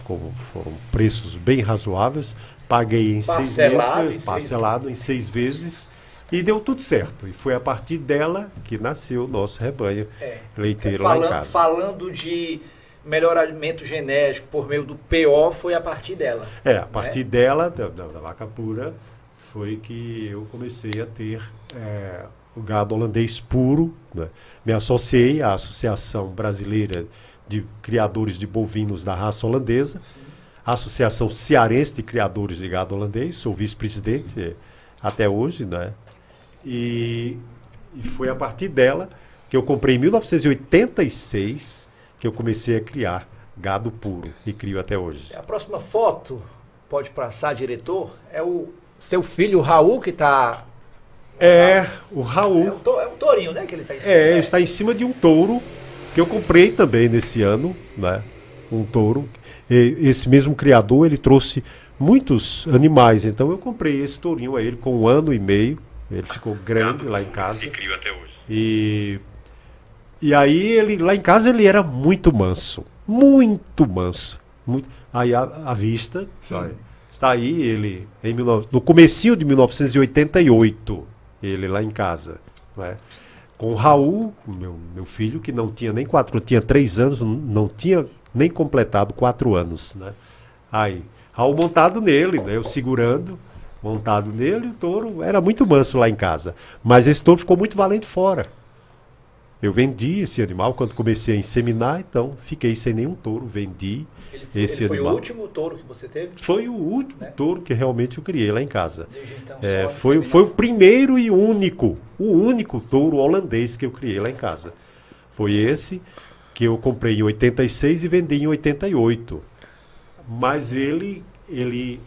como foram preços bem razoáveis. Paguei em Parcelado seis em vezes, seis- parcelado em seis vezes. E deu tudo certo. E foi a partir dela que nasceu o nosso rebanho É. leiteiro lá em falando, casa. falando de melhoramento genético por meio do PO, foi a partir dela. É, a partir dela, da, da- da vaca pura, foi que eu comecei a ter é, o gado holandês puro. né? Me associei à Associação Brasileira de Criadores de Bovinos da Raça Holandesa, a Associação Cearense de Criadores de Gado Holandês, sou vice-presidente eh, até hoje, né? E, e foi a partir dela que eu comprei em 1986 que eu comecei a criar gado puro e crio até hoje. A próxima foto, pode passar, diretor, é o seu filho Raul, que está. É, o É, Raul. o to- é o tourinho, né? Que ele está em cima. É, né? está em cima de um touro que eu comprei também nesse ano, né? Um touro. E esse mesmo criador, ele trouxe muitos animais, então eu comprei esse tourinho a ele com um ano e meio. Ele ficou grande lá em casa. E crio até hoje. E e aí ele lá em casa ele era muito manso, muito manso. Muito, aí a, a vista olha, está aí ele em 19 no comecinho de 1988 ele lá em casa, né? Com o Raul, meu, meu filho que não tinha nem quatro, tinha três anos, não, não tinha nem completado quatro anos, né? Aí Raul montado nele, né? Eu segurando, montado nele, o touro era muito manso lá em casa, mas esse touro ficou muito valente fora. Eu vendi esse animal quando comecei a inseminar, então fiquei sem nenhum touro, vendi Ele esse ele foi o animal. último touro que você teve? Foi o último Né? touro que realmente eu criei lá em casa. Desde então, É, foi, foi o primeiro e único, o único touro holandês que eu criei lá em casa. Foi esse que eu comprei em 86 e vendi em 88. Mas ele, ele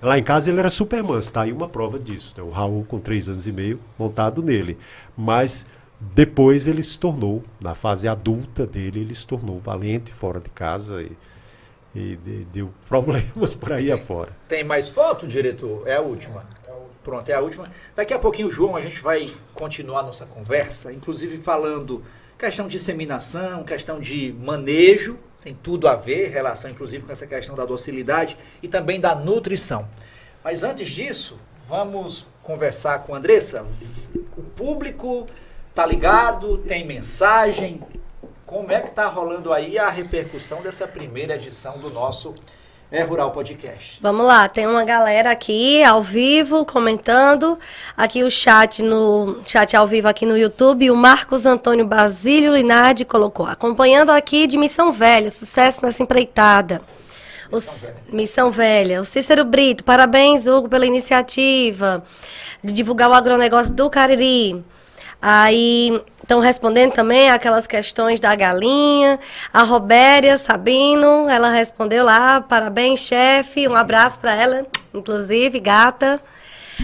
lá em casa ele era super manso, tá aí uma prova disso. Né? O Raul com três anos e meio montado nele. Mas depois ele se tornou, na fase adulta dele, ele se tornou valente fora de casa e, e de- deu [laughs] problemas por aí afora. Tem mais foto, diretor? É a última. Pronto, é a última. Daqui a pouquinho, João, a gente vai continuar nossa conversa, inclusive falando questão de inseminação, questão de manejo, tem tudo a ver, relação inclusive com essa questão da docilidade e também da nutrição. Mas antes disso, vamos conversar com a Andressa. O público tá ligado, tem mensagem. Como é que tá rolando aí a repercussão dessa primeira edição do nosso É Rural Podcast? Vamos lá, tem uma galera aqui ao vivo comentando. Aqui o chat no chat ao vivo aqui no YouTube. O Marcos Antônio Basílio Linardi colocou: acompanhando aqui de Missão Velha, sucesso nessa empreitada. O C- Missão Velha. O Cícero Brito, parabéns, Hugo, pela iniciativa de divulgar o agronegócio do Cariri. Aí estão respondendo também aquelas questões da galinha. A Robéria Sabino, ela respondeu lá, parabéns, chefe. Um abraço para ela, inclusive, gata.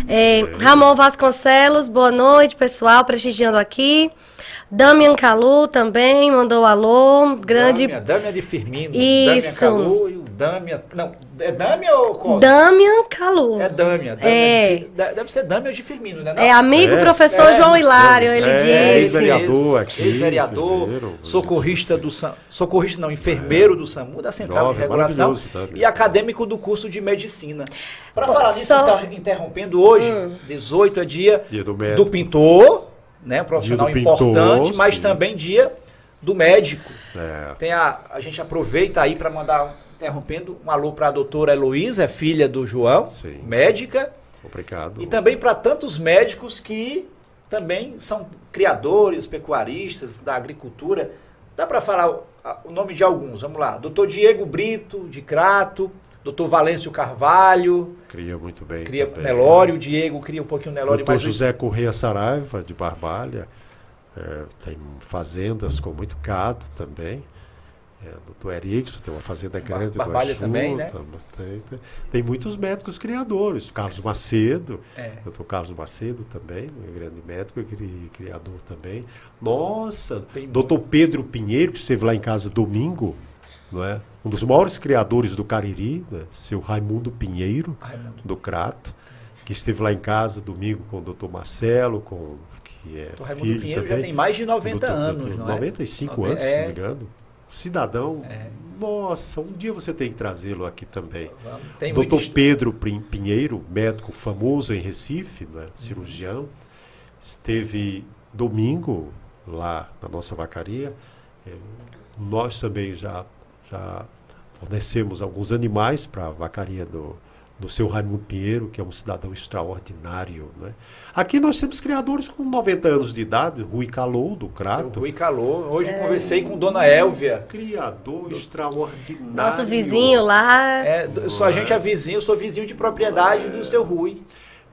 É, Ramon Vasconcelos, boa noite, pessoal, prestigiando aqui. Damian Calu também mandou alô. Grande Dâmia, Dâmia de Firmino. Isso. Dâmia Calu e o Dâmia. Não, é Dâmia ou qual? Damian Calu. É Dâmia. Dâmia É. de Deve ser Dâmia de Firmino, né? não? É amigo É, professor é, João Hilário, ele é, disse. ex-vereador aqui, Ex-vereador, socorrista do SAMU, socorrista não, enfermeiro do SAMU, da Central Jovem, de Regulação e acadêmico do curso de Medicina. Para falar nisso, só- inter- interrompendo hoje, 18 é dia, Dia do médico. pintor, né, profissional do pintor, importante, mas sim. também dia do médico. É, Tem a, a gente aproveita aí para mandar, interrompendo, um alô para a doutora Heloísa, filha do João, Sim. médica, obrigado. e também para tantos médicos que também são criadores, pecuaristas da agricultura. Dá para falar o nome de alguns, vamos lá. Doutor Diego Brito, de Crato, doutor Valêncio Carvalho, Cria muito bem. cria também. Nelório, o Diego cria um pouquinho Nelório, Doutor José Correia Saraiva, de Barbalha, é, tem fazendas com muito gado também. É, doutor Erickson tem uma fazenda Bar- grande. Barbalha do também, né? Tem, tem- tem muitos médicos criadores. Carlos Macedo, É. doutor Carlos Macedo também, um grande médico e cri- criador também. Nossa, Tem doutor Pedro Pinheiro, que esteve lá em casa domingo, não é? Um dos maiores criadores do Cariri, né? seu Raimundo Pinheiro, Raimundo. do Crato, que esteve lá em casa domingo com o doutor Marcelo, com, que é O Raimundo filho Pinheiro já também. tem mais de 90 Doutor- anos, não é? 95 Nove- anos, se é. não me engano. Cidadão. Nossa, um dia você tem que trazê-lo aqui também. Tem Doutor Pedro Pinheiro, médico famoso em Recife, né, cirurgião, esteve domingo lá na nossa vacaria. Eh, Nós também já, já fornecemos alguns animais para a vacaria do, do seu Raimundo Pinheiro, que é um cidadão extraordinário. Né? Aqui nós temos criadores com 90 anos de idade, Rui Calou, do Seu Crato. Rui Calor. Hoje É. conversei com Dona Élvia. Criador extraordinário. Nosso vizinho lá. É, do- a gente é vizinho, eu sou vizinho de propriedade do seu Rui.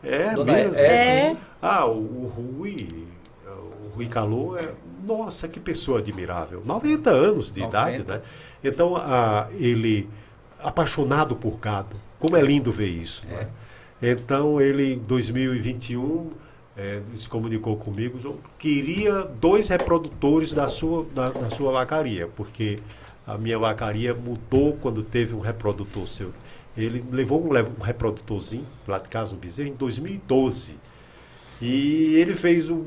É Dona- mesmo? é, É. sim. Ah, o, o Rui, o Rui Calou é, nossa, que pessoa admirável. 90 anos de 90. idade, né? Então, ah, ele, apaixonado por gado, como é lindo ver isso, né? Então, ele, em 2021, eh, se comunicou comigo, João, queria dois reprodutores da sua, da, da sua vacaria, porque a minha vacaria mudou quando teve um reprodutor seu. Ele levou um, um reprodutorzinho lá de casa, um bezerro, em 2012. E ele fez o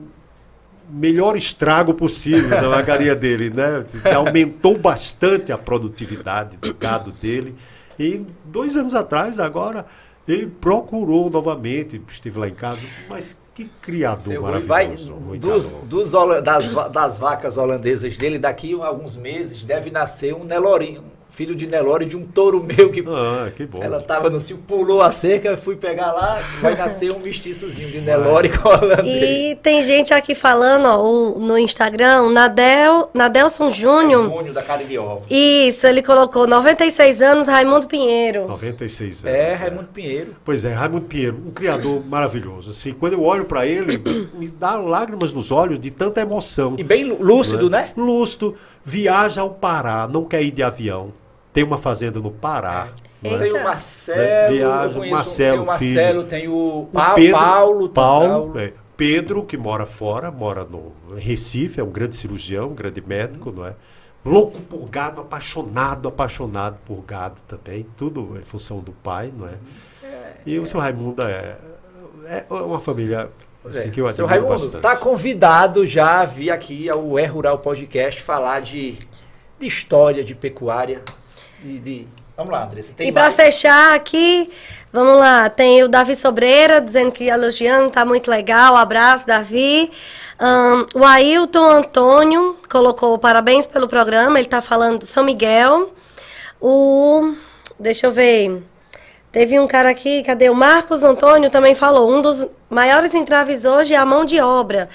melhor estrago possível na vacaria dele, né? Aumentou bastante a produtividade do gado dele. E dois anos atrás, agora, ele procurou novamente, esteve lá em casa, mas que criador Seu vai maravilhoso. Rui dos, dos das, das vacas holandesas dele, daqui a alguns meses deve nascer um Nelorinho, filho de Nelore de um touro meu que Ah, que bom. ela estava no cio, pulou a cerca, fui pegar lá, vai nascer um mestiçozinho de Nelore com holandês. E tem gente aqui falando, ó, o- no Instagram, o Nadel, Nadelson Júnior. Júnior da Carne de Ovo. Isso, ele colocou 96 anos, Raimundo Pinheiro. 96 anos. É, Raimundo Pinheiro. Pois é, Raimundo Pinheiro, um criador maravilhoso. Assim, quando eu olho para ele, me dá lágrimas nos olhos de tanta emoção. E bem lú- lúcido, né? Lúcido, viaja ao Pará, não quer ir de avião. Tem uma fazenda no Pará. é? Tem o Eita. Marcelo, Viagem, eu conheço, Marcelo, tem o Marcelo, filho. tem o, O Pa- Pedro- Paulo, tem Paulo, Paulo. é, Pedro, que mora fora, mora no Recife, é um grande cirurgião, um grande médico, não é? Louco por gado, apaixonado, apaixonado por gado também, tudo em função do pai, não é? E o seu Raimundo é, é uma família assim, É, que eu Seu Raimundo, bastante. tá convidado já a vir aqui ao É Rural Podcast falar de, de história, de pecuária, de... de- Vamos lá, Andressa. Tem e para fechar aqui, vamos lá, tem o Davi Sobreira dizendo que elogiando, tá muito legal. Abraço, Davi. Ahn, o Ailton Antônio colocou parabéns pelo programa, ele tá falando do São Miguel. O. Deixa eu ver. Teve um cara aqui, cadê? O Marcos Antônio também falou. Um dos maiores entraves hoje é a mão de obra.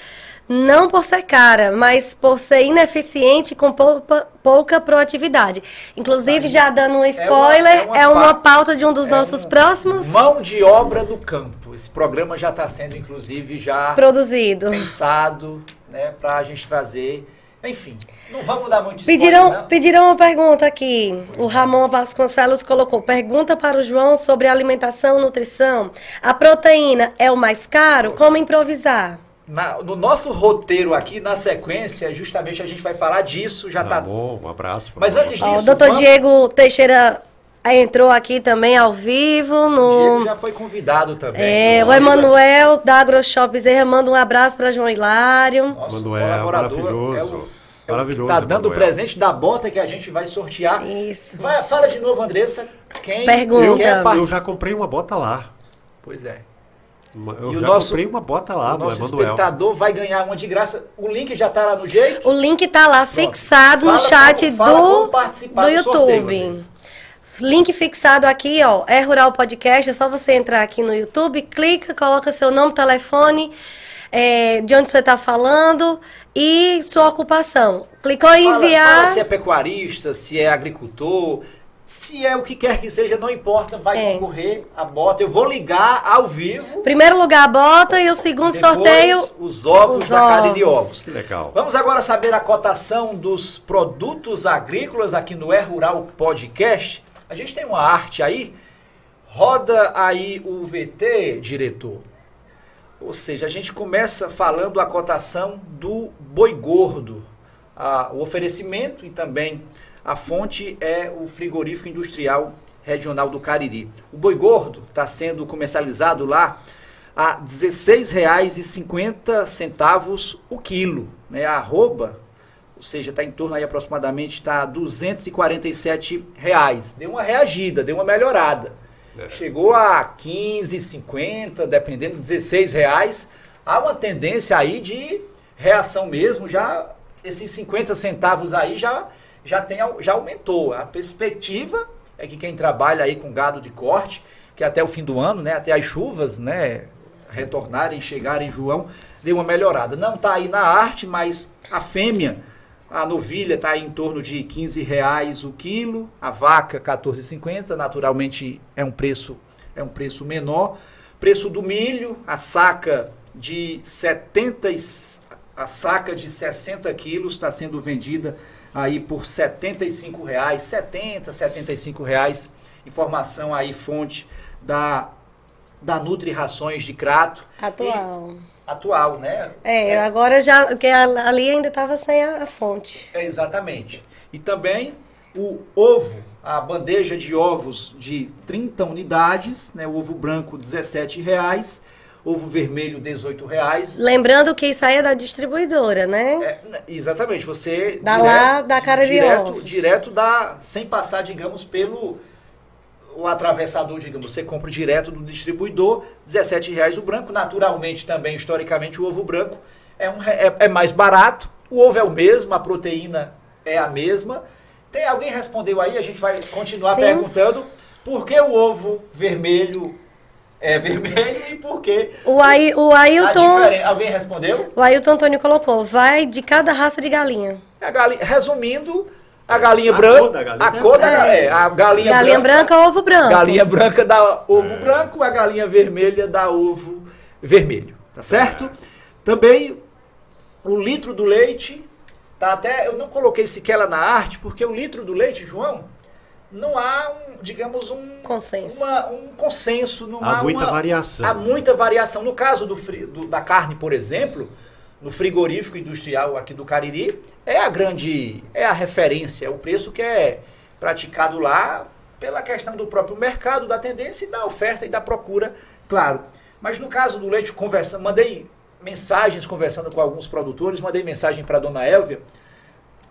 Não por ser cara, mas por ser ineficiente com pouca, pouca proatividade. Inclusive, já dando um spoiler, é uma é uma, pa- pauta de um dos É nossos um- próximos Mão de obra do campo. Esse programa já está sendo, inclusive, já produzidos. pensado, né, para a gente trazer. Enfim, não vamos dar muito Pediram, spoiler, pediram uma pergunta aqui. O Ramon Vasconcelos colocou: pergunta para o João sobre alimentação, nutrição. A proteína é o mais caro? Como improvisar? Na- no nosso roteiro aqui, na sequência, justamente a gente vai falar disso, já Tá tá. bom, um abraço. Mas antes Ó, o disso, doutor vamos- Diego Teixeira entrou aqui também ao vivo O no. Diego já foi convidado também. É, o Emanuel da AgroShop Bezerra manda um abraço para João Hilário. Nosso Manuel, colaborador é o Maravilhoso, que tá dando o presente da bota que a gente vai sortear. Isso. Vai- fala de novo, Andressa. Quem Pergunta. Eu, quer eu já comprei uma bota lá. Pois é. Uma- Eu E já nosso- comprei uma bota lá o nosso Emanuel. espectador vai ganhar uma de graça. O link já tá lá no jeito. O link tá lá fixado no Fala chat como- do, do do sorteio, YouTube. Andressa. Link fixado aqui, ó, é Rural Podcast. É só você entrar aqui no YouTube, clica, coloca seu nome, telefone, é, de onde você está falando e sua ocupação. Clicou em Fala- enviar. fala se é pecuarista, se é agricultor. Se é o que quer que seja, não importa, vai É. concorrer a bota. Eu vou ligar ao vivo. Primeiro lugar a bota e o segundo depois, sorteio. Os ovos os da ovos. Ovos. Que legal. Vamos agora saber a cotação dos produtos agrícolas aqui no É Rural Podcast. A gente tem uma arte aí. Roda aí o VT, diretor. Ou seja, a gente começa falando a cotação do boi gordo. Ah, o oferecimento e também a fonte é o frigorífico industrial regional do Cariri. O boi gordo está sendo comercializado lá a R$ 16,50 o quilo. Né? A arroba, ou seja, está em torno aí aproximadamente tá 247 reais. Deu uma reagida, deu uma melhorada. Chegou a 15,50, dependendo, 16 reais. Há uma tendência aí de reação mesmo, já esses 50 centavos aí já, já, tem, já aumentou. A perspectiva é que quem trabalha aí com gado de corte, que até o fim do ano, né, até as chuvas, né, retornarem, chegarem, João, deu uma melhorada. Não está aí na arte, mas a fêmea, a novilha está em torno de 15 reais o quilo, a vaca 14,50, naturalmente é um preço é um preço menor. Preço do milho, a saca de 70 e s- a saca de 60 quilos está sendo vendida aí por 75 reais, 70, 75 reais. Informação aí fonte da da Nutri Rações de Crato. Atual. E- atual, né? É, Certo. agora já. Porque ali ainda estava sem a, a fonte. É, exatamente. E também o ovo, a bandeja de ovos de 30 unidades, né? O ovo branco 17 reais, ovo vermelho 18 reais. Lembrando que isso aí é da distribuidora, né? É, n- exatamente, você Dá lá, dá cara de direto, ovos. direto dá sem passar, digamos, pelo o atravessador, digamos, você compra direto do distribuidor, 17 reais o branco, naturalmente também, historicamente, o ovo branco é, um, é, é mais barato, o ovo é o mesmo, a proteína é a mesma. Tem alguém respondeu aí, a gente vai continuar Sim. perguntando por que o ovo vermelho é [laughs] vermelho e por que O, Ai, o Ailton. Alguém respondeu? O Ailton Antônio colocou, vai de cada raça de galinha. A galinha, resumindo, a galinha A branca. cor da galinha. A cor da É. galinha. A galinha, Galinha branca, ovo branco. Galinha branca dá ovo branco, a galinha vermelha dá ovo vermelho. Tá certo? Também o litro do leite. Tá até. Eu não coloquei sequer lá na arte, porque o litro do leite, João, não há um, digamos, um Consenso. uma- um consenso, não há, Há muita uma- variação. Há muita variação. No caso do, fri- do- da carne, por exemplo, no frigorífico industrial aqui do Cariri, é a grande, é a referência, é o preço que é praticado lá pela questão do próprio mercado, da tendência e da oferta e da procura, claro. Mas no caso do leite, conversa, mandei mensagens conversando com alguns produtores, mandei mensagem para dona Elvia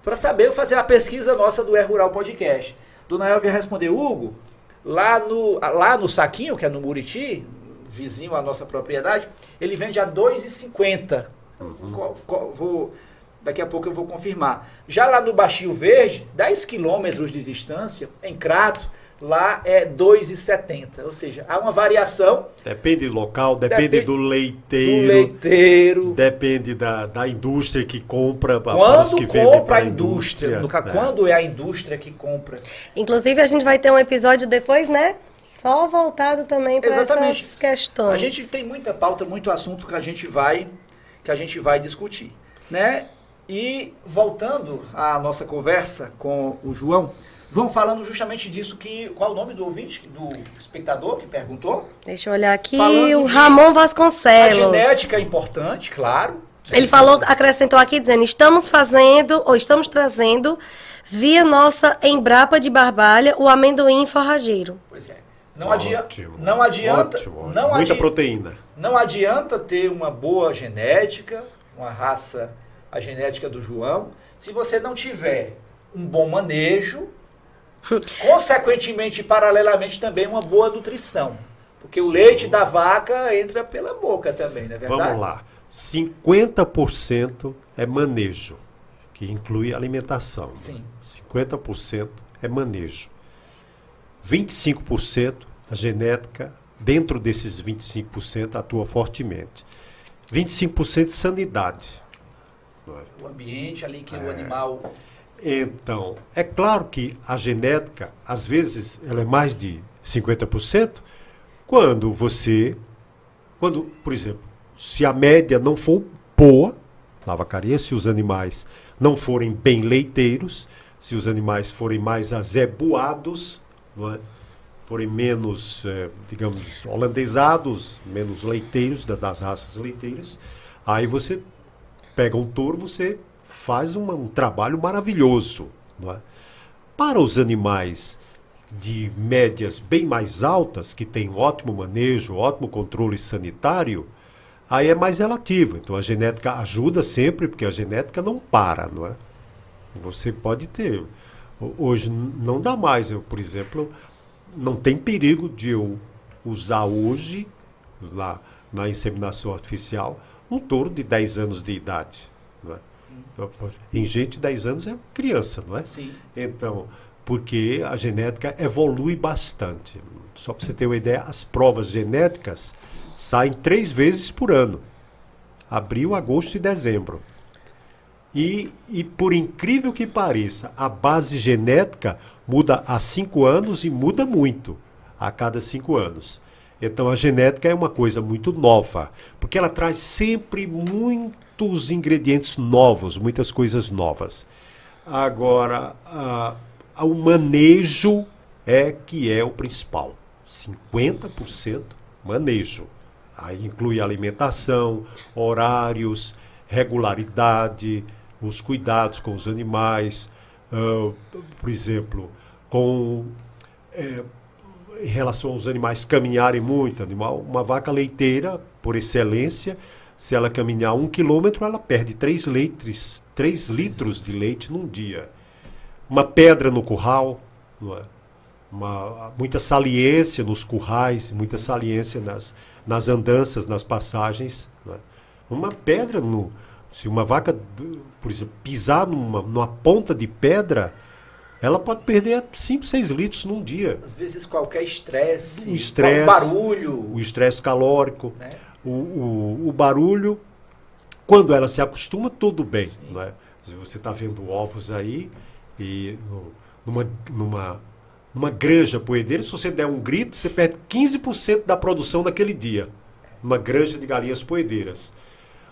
para saber fazer a pesquisa nossa do É Rural Podcast. Dona Elvia respondeu: "Hugo, lá no lá no Saquinho, que é no Muriti, vizinho à nossa propriedade, ele vende a 2,50 Uhum. Co, co, vou, daqui a pouco eu vou confirmar. Já lá no Baixio Verde, 10 quilômetros de distância, em Crato, lá é 2,70. Ou seja, há uma variação. Depende do local, depende, depende do leiteiro. Do leiteiro. Depende da, da indústria que compra. Quando que compra a indústria. indústria né? Quando é a indústria que compra. Inclusive, a gente vai ter um episódio depois, né? Só voltado também para essas questões. A gente tem muita pauta, muito assunto que a gente vai que a gente vai discutir, né? E voltando à nossa conversa com o João, João falando justamente disso que qual o nome do ouvinte, do espectador que perguntou? Deixa eu olhar aqui. Falando o Ramon A Vasconcelos. genética é importante, claro. Ele falou, acrescentou aqui dizendo: estamos fazendo, ou estamos trazendo, via nossa Embrapa de Barbalha, o amendoim forrageiro. Pois é. Não, Ótimo, não adianta, ótimo, ótimo. não Muita adi- proteína. Não adianta ter uma boa genética, uma raça, a genética do João, se você não tiver um bom manejo, [laughs] consequentemente e paralelamente também uma boa nutrição. Porque o Sim. leite da vaca entra pela boca também, não é verdade? Vamos lá. 50% é manejo, que inclui alimentação. né? Sim. 50% é manejo. 25% a genética, dentro desses 25% atua fortemente. 25% sanidade. O ambiente ali que É. o animal Então, é claro que a genética, às vezes, ela é mais de 50%, quando você, quando, por exemplo, se a média não for boa na vacaria, se os animais não forem bem leiteiros, se os animais forem mais azeboados, é? forem menos, eh, digamos, holandesados, menos leiteiros, das, raças leiteiras, aí você pega um touro, você faz um trabalho maravilhoso. É? Para os animais de médias bem mais altas, que têm ótimo manejo, ótimo controle sanitário, aí é mais relativo. Então a genética ajuda sempre, porque a genética não para, não é? Você pode ter. Hoje não dá mais. Eu, por exemplo, não tem perigo de eu usar hoje, lá na inseminação artificial, um touro de 10 anos de idade. Não é? Em gente de 10 anos é criança, não é? Sim. Então, porque a genética evolui bastante. Só para você ter uma ideia, as provas genéticas saem três vezes por ano. Abril, agosto e dezembro. E, e por incrível que pareça, a base genética muda há cinco anos e muda muito a cada cinco anos. Então a genética é uma coisa muito nova, porque ela traz sempre muitos ingredientes novos, muitas coisas novas. Agora, a, a, o manejo é que é o principal. 50% manejo. Aí inclui alimentação, horários, regularidade, os cuidados com os animais, uh, por exemplo, com é, em relação aos animais caminharem muito, animal, uma vaca leiteira, por excelência, se ela caminhar um quilômetro, ela perde 3 litros, 3 litros de leite num dia. Uma pedra no curral, é? uma, muita saliência nos currais, muita saliência nas, nas andanças, nas passagens. É? Uma pedra, no, se uma vaca, por exemplo, pisar numa, numa ponta de pedra, ela pode perder 5, 6 litros num dia. Às vezes qualquer estresse, o estresse, barulho. O estresse calórico, né? o, o, o, barulho. Quando ela se acostuma, tudo bem. Né? Você está vendo ovos aí e no, numa, numa, numa granja poedeira, se você der um grito, você perde 15% da produção daquele dia. Uma granja de galinhas poedeiras.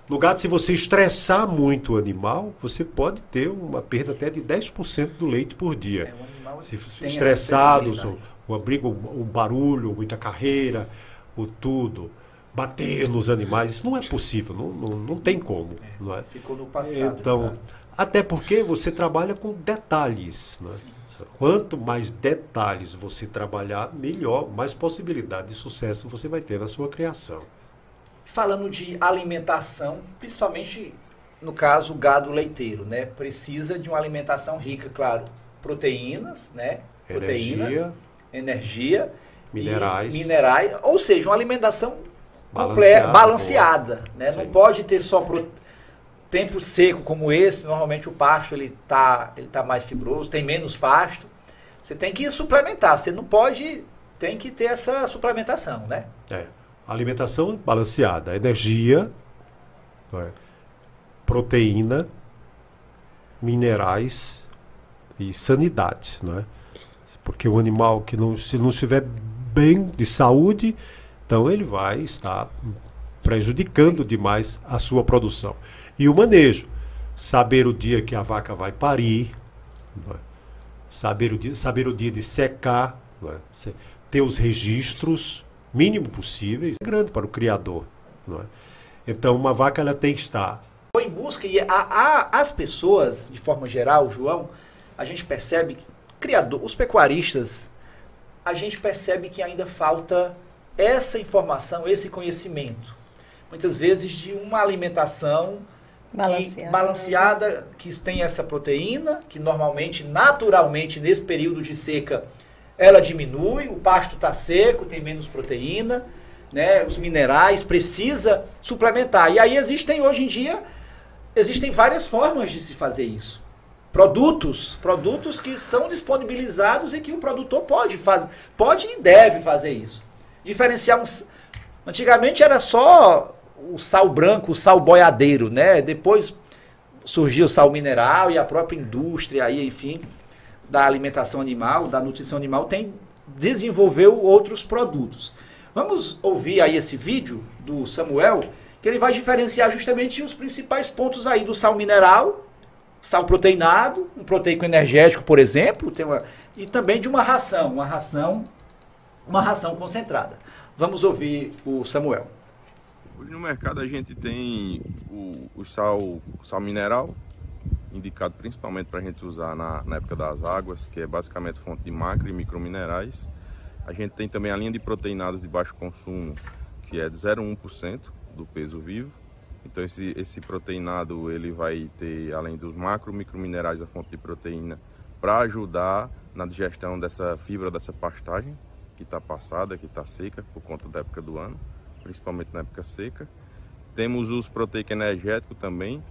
No gado, se você estressar muito o animal, você pode ter uma perda até de 10% do leite por dia. É, se estressados, o, o abrigo, o barulho, muita carreira, o tudo, bater nos animais, isso não é possível, não, não, não tem como. É, não é? Ficou no passado. Então, até porque você trabalha com detalhes. Né? Quanto mais detalhes você trabalhar, melhor, mais possibilidade de sucesso você vai ter na sua criação falando de alimentação, principalmente no caso o gado leiteiro, né? Precisa de uma alimentação rica, claro, proteínas, né? Proteína, energia, energia minerais, minerais, ou seja, uma alimentação completa, balanceada, né? Não pode ter só pro... tempo seco como esse, normalmente o pasto ele tá, ele tá mais fibroso, tem menos pasto. Você tem que suplementar, você não pode, tem que ter essa suplementação, né? É alimentação balanceada, energia, é? proteína, minerais e sanidade, não é? Porque o animal que não, se não estiver bem de saúde, então ele vai estar prejudicando demais a sua produção. E o manejo, saber o dia que a vaca vai parir, é? saber, o dia, saber o dia de secar, é? ter os registros, mínimo possível, é grande para o criador. Não é? Então, uma vaca ela tem que estar. Em busca, e a, a, as pessoas, de forma geral, João, a gente percebe que criador, os pecuaristas, a gente percebe que ainda falta essa informação, esse conhecimento. Muitas vezes de uma alimentação balanceada. Que, balanceada, que tem essa proteína, que normalmente, naturalmente, nesse período de seca, ela diminui, o pasto está seco, tem menos proteína, né, os minerais, precisa suplementar. E aí existem hoje em dia, existem várias formas de se fazer isso. Produtos, produtos que são disponibilizados e que o produtor pode fazer, pode e deve fazer isso. Diferenciar. Antigamente era só o sal branco, o sal boiadeiro, né? Depois surgiu o sal mineral e a própria indústria aí, enfim, da alimentação animal, da nutrição animal, tem desenvolveu outros produtos. Vamos ouvir aí esse vídeo do Samuel, que ele vai diferenciar justamente os principais pontos aí do sal mineral, sal proteinado, um proteico energético, por exemplo, uma, e também de uma ração, uma ração, uma ração concentrada. Vamos ouvir o Samuel. Hoje no mercado a gente tem o, o sal, o sal mineral, indicado principalmente para a gente usar na, na, época das águas, que é basicamente fonte de macro e microminerais. A gente tem também a linha de proteinados de baixo consumo, que é de 0,1% do peso vivo. Então esse, esse proteinado ele vai ter, além dos macro e microminerais, a fonte de proteína para ajudar na digestão dessa fibra dessa pastagem que está passada, que está seca por conta da época do ano, principalmente na época seca. Temos os proteicos energéticos também,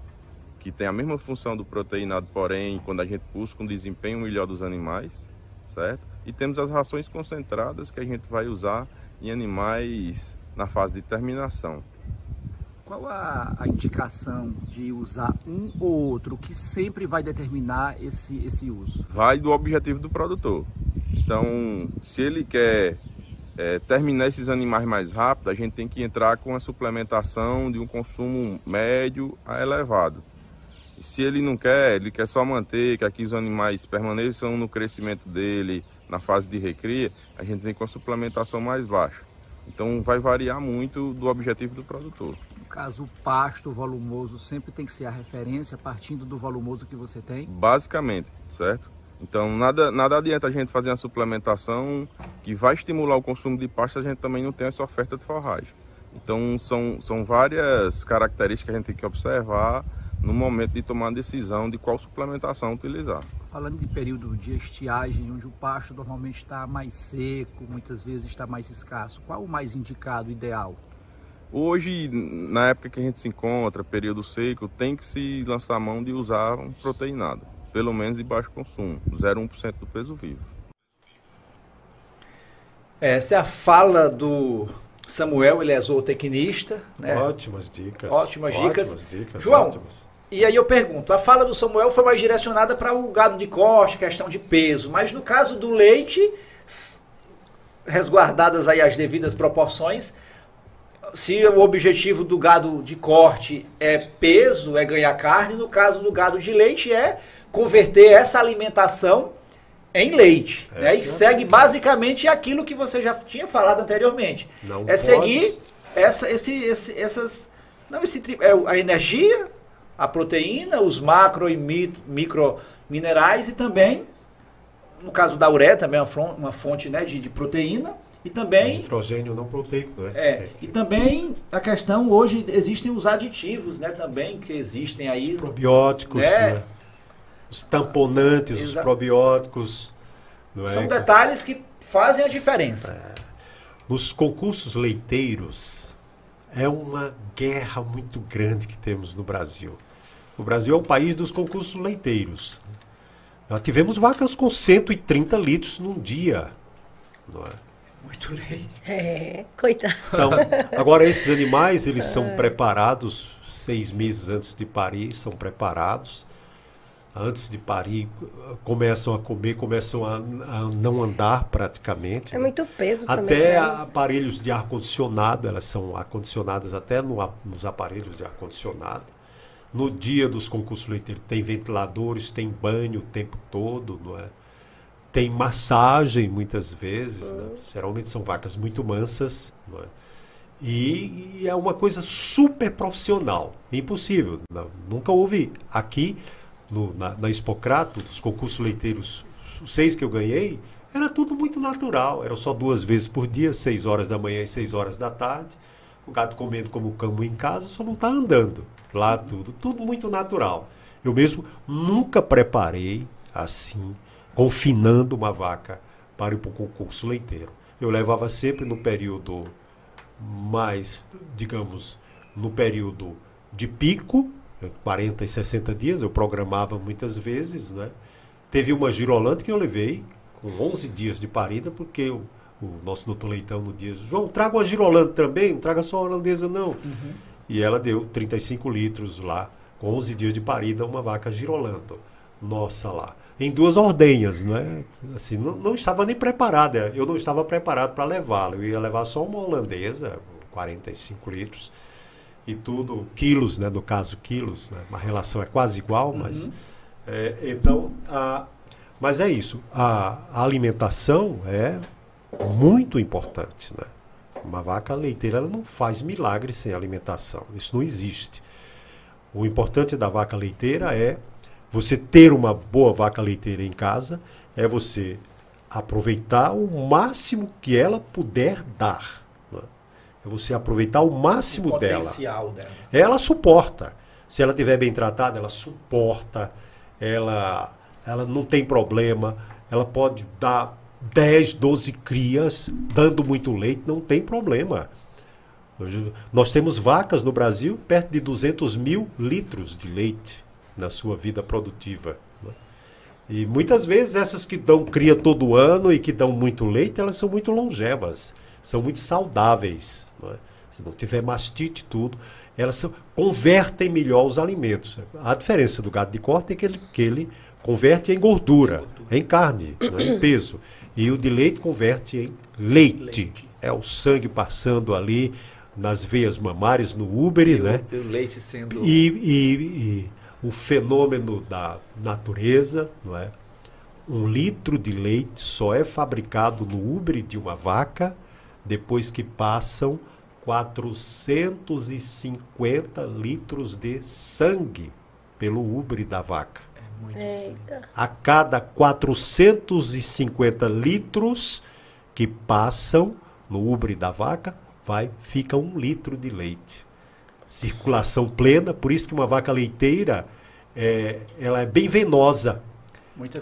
que tem a mesma função do proteinado, porém, quando a gente busca um desempenho melhor dos animais, certo? E temos as rações concentradas que a gente vai usar em animais na fase de terminação. Qual a, a indicação de usar um ou outro que sempre vai determinar esse, esse uso? Vai do objetivo do produtor. Então, se ele quer é, terminar esses animais mais rápido, a gente tem que entrar com a suplementação de um consumo médio a elevado se ele não quer, ele quer só manter que aqui os animais permaneçam no crescimento dele, na fase de recria, a gente vem com a suplementação mais baixa. Então vai variar muito do objetivo do produtor. No caso, o pasto volumoso sempre tem que ser a referência partindo do volumoso que você tem? Basicamente, certo? Então nada, nada adianta a gente fazer uma suplementação que vai estimular o consumo de pasto se a gente também não tem essa oferta de forragem. Então são, são várias características que a gente tem que observar no momento de tomar a decisão de qual suplementação utilizar. Falando de período de estiagem, onde o pasto normalmente está mais seco, muitas vezes está mais escasso, qual o mais indicado, ideal? Hoje, na época que a gente se encontra, período seco, tem que se lançar a mão de usar um proteinado, pelo menos de baixo consumo, 0,1% do peso vivo. Essa é a fala do Samuel, ele é zootecnista. Né? Ótimas dicas. Ótimas dicas. Ótimas dicas João, ótimas. E aí eu pergunto, a fala do Samuel foi mais direcionada para o gado de corte, questão de peso, mas no caso do leite, resguardadas aí as devidas proporções, se o objetivo do gado de corte é peso, é ganhar carne, no caso do gado de leite é converter essa alimentação em leite. É né? E segue basicamente aquilo que você já tinha falado anteriormente. Não é pode... seguir essa, esse, esse, essas. Não, esse, é a energia, a proteína, os macro e micro minerais e também, no caso da ureia, também é uma fonte né, de, de proteína. E também. Nitrogênio não proteico, né? É. E também a questão, hoje existem os aditivos, né? Também que existem aí. Os probióticos, né? né? Os tamponantes, Exato. os probióticos. São é? detalhes que fazem a diferença. É. Nos concursos leiteiros, é uma guerra muito grande que temos no Brasil. O Brasil é o país dos concursos leiteiros. Nós tivemos vacas com 130 litros num dia. Não é? Muito leite. É, coitado. Então, agora esses animais, eles [laughs] são é. preparados seis meses antes de parir, são preparados. Antes de parir, começam a comer, começam a, a não andar praticamente. É muito peso até também. Até né? aparelhos de ar-condicionado, elas são acondicionadas até no, nos aparelhos de ar-condicionado. No dia dos concursos leiteiros tem ventiladores, tem banho o tempo todo, não é? Tem massagem muitas vezes, né? geralmente são vacas muito mansas, não é? E, e é uma coisa super profissional, impossível. Não, nunca houve aqui no, na, na Expocrato, os concursos leiteiros, os seis que eu ganhei, era tudo muito natural. Era só duas vezes por dia, seis horas da manhã e seis horas da tarde. O gato comendo como camo em casa, só não está andando. Lá tudo, tudo muito natural. Eu mesmo nunca preparei assim, confinando uma vaca para o concurso leiteiro. Eu levava sempre no período mais, digamos, no período de pico, 40 e 60 dias, eu programava muitas vezes, né? Teve uma girolante que eu levei com 11 dias de parida, porque o, o nosso doutor Leitão no dia, João, traga uma girolante também, não traga só holandesa não. Uhum. E ela deu 35 litros lá com 11 dias de parida, uma vaca girolando nossa lá. Em duas ordenhas, né? Assim, não, não estava nem preparada. Eu não estava preparado para levá-la. Eu ia levar só uma holandesa, 45 litros e tudo, quilos, né? No caso, quilos, né? Uma relação é quase igual, mas. Uhum. É, então, a, mas é isso. A, a, alimentação é muito importante, né? Uma vaca leiteira ela não faz milagre sem alimentação. Isso não existe. O importante da vaca leiteira é você ter uma boa vaca leiteira em casa, é você aproveitar o máximo que ela puder dar. É você aproveitar o máximo o potencial dela. dela. Ela suporta. Se ela estiver bem tratada, ela suporta. Ela, ela não tem problema. Ela pode dar 10, 12 crias, dando muito leite, não tem problema. Nós temos vacas no Brasil perto de 200 mil litros de leite na sua vida produtiva. Né? E muitas vezes essas que dão cria todo ano e que dão muito leite, elas são muito longevas, são muito saudáveis. Né? Se não tiver mastite tudo, elas são, convertem melhor os alimentos. A diferença do gado de corte é que ele, que ele converte em gordura, gordura. em carne, né? em peso. E o de leite converte em leite. leite. É o sangue passando ali nas veias mamárias, no úbere, né? O leite sendo... E, e, e o fenômeno da natureza, não é? Um litro de leite só é fabricado no úbere de uma vaca depois que passam 450 litros de sangue pelo úbere da vaca. É muito Eita. A cada 450 litros que passam no úbere da vaca, vai fica um litro de leite circulação plena, por isso que uma vaca leiteira é, ela é bem venosa.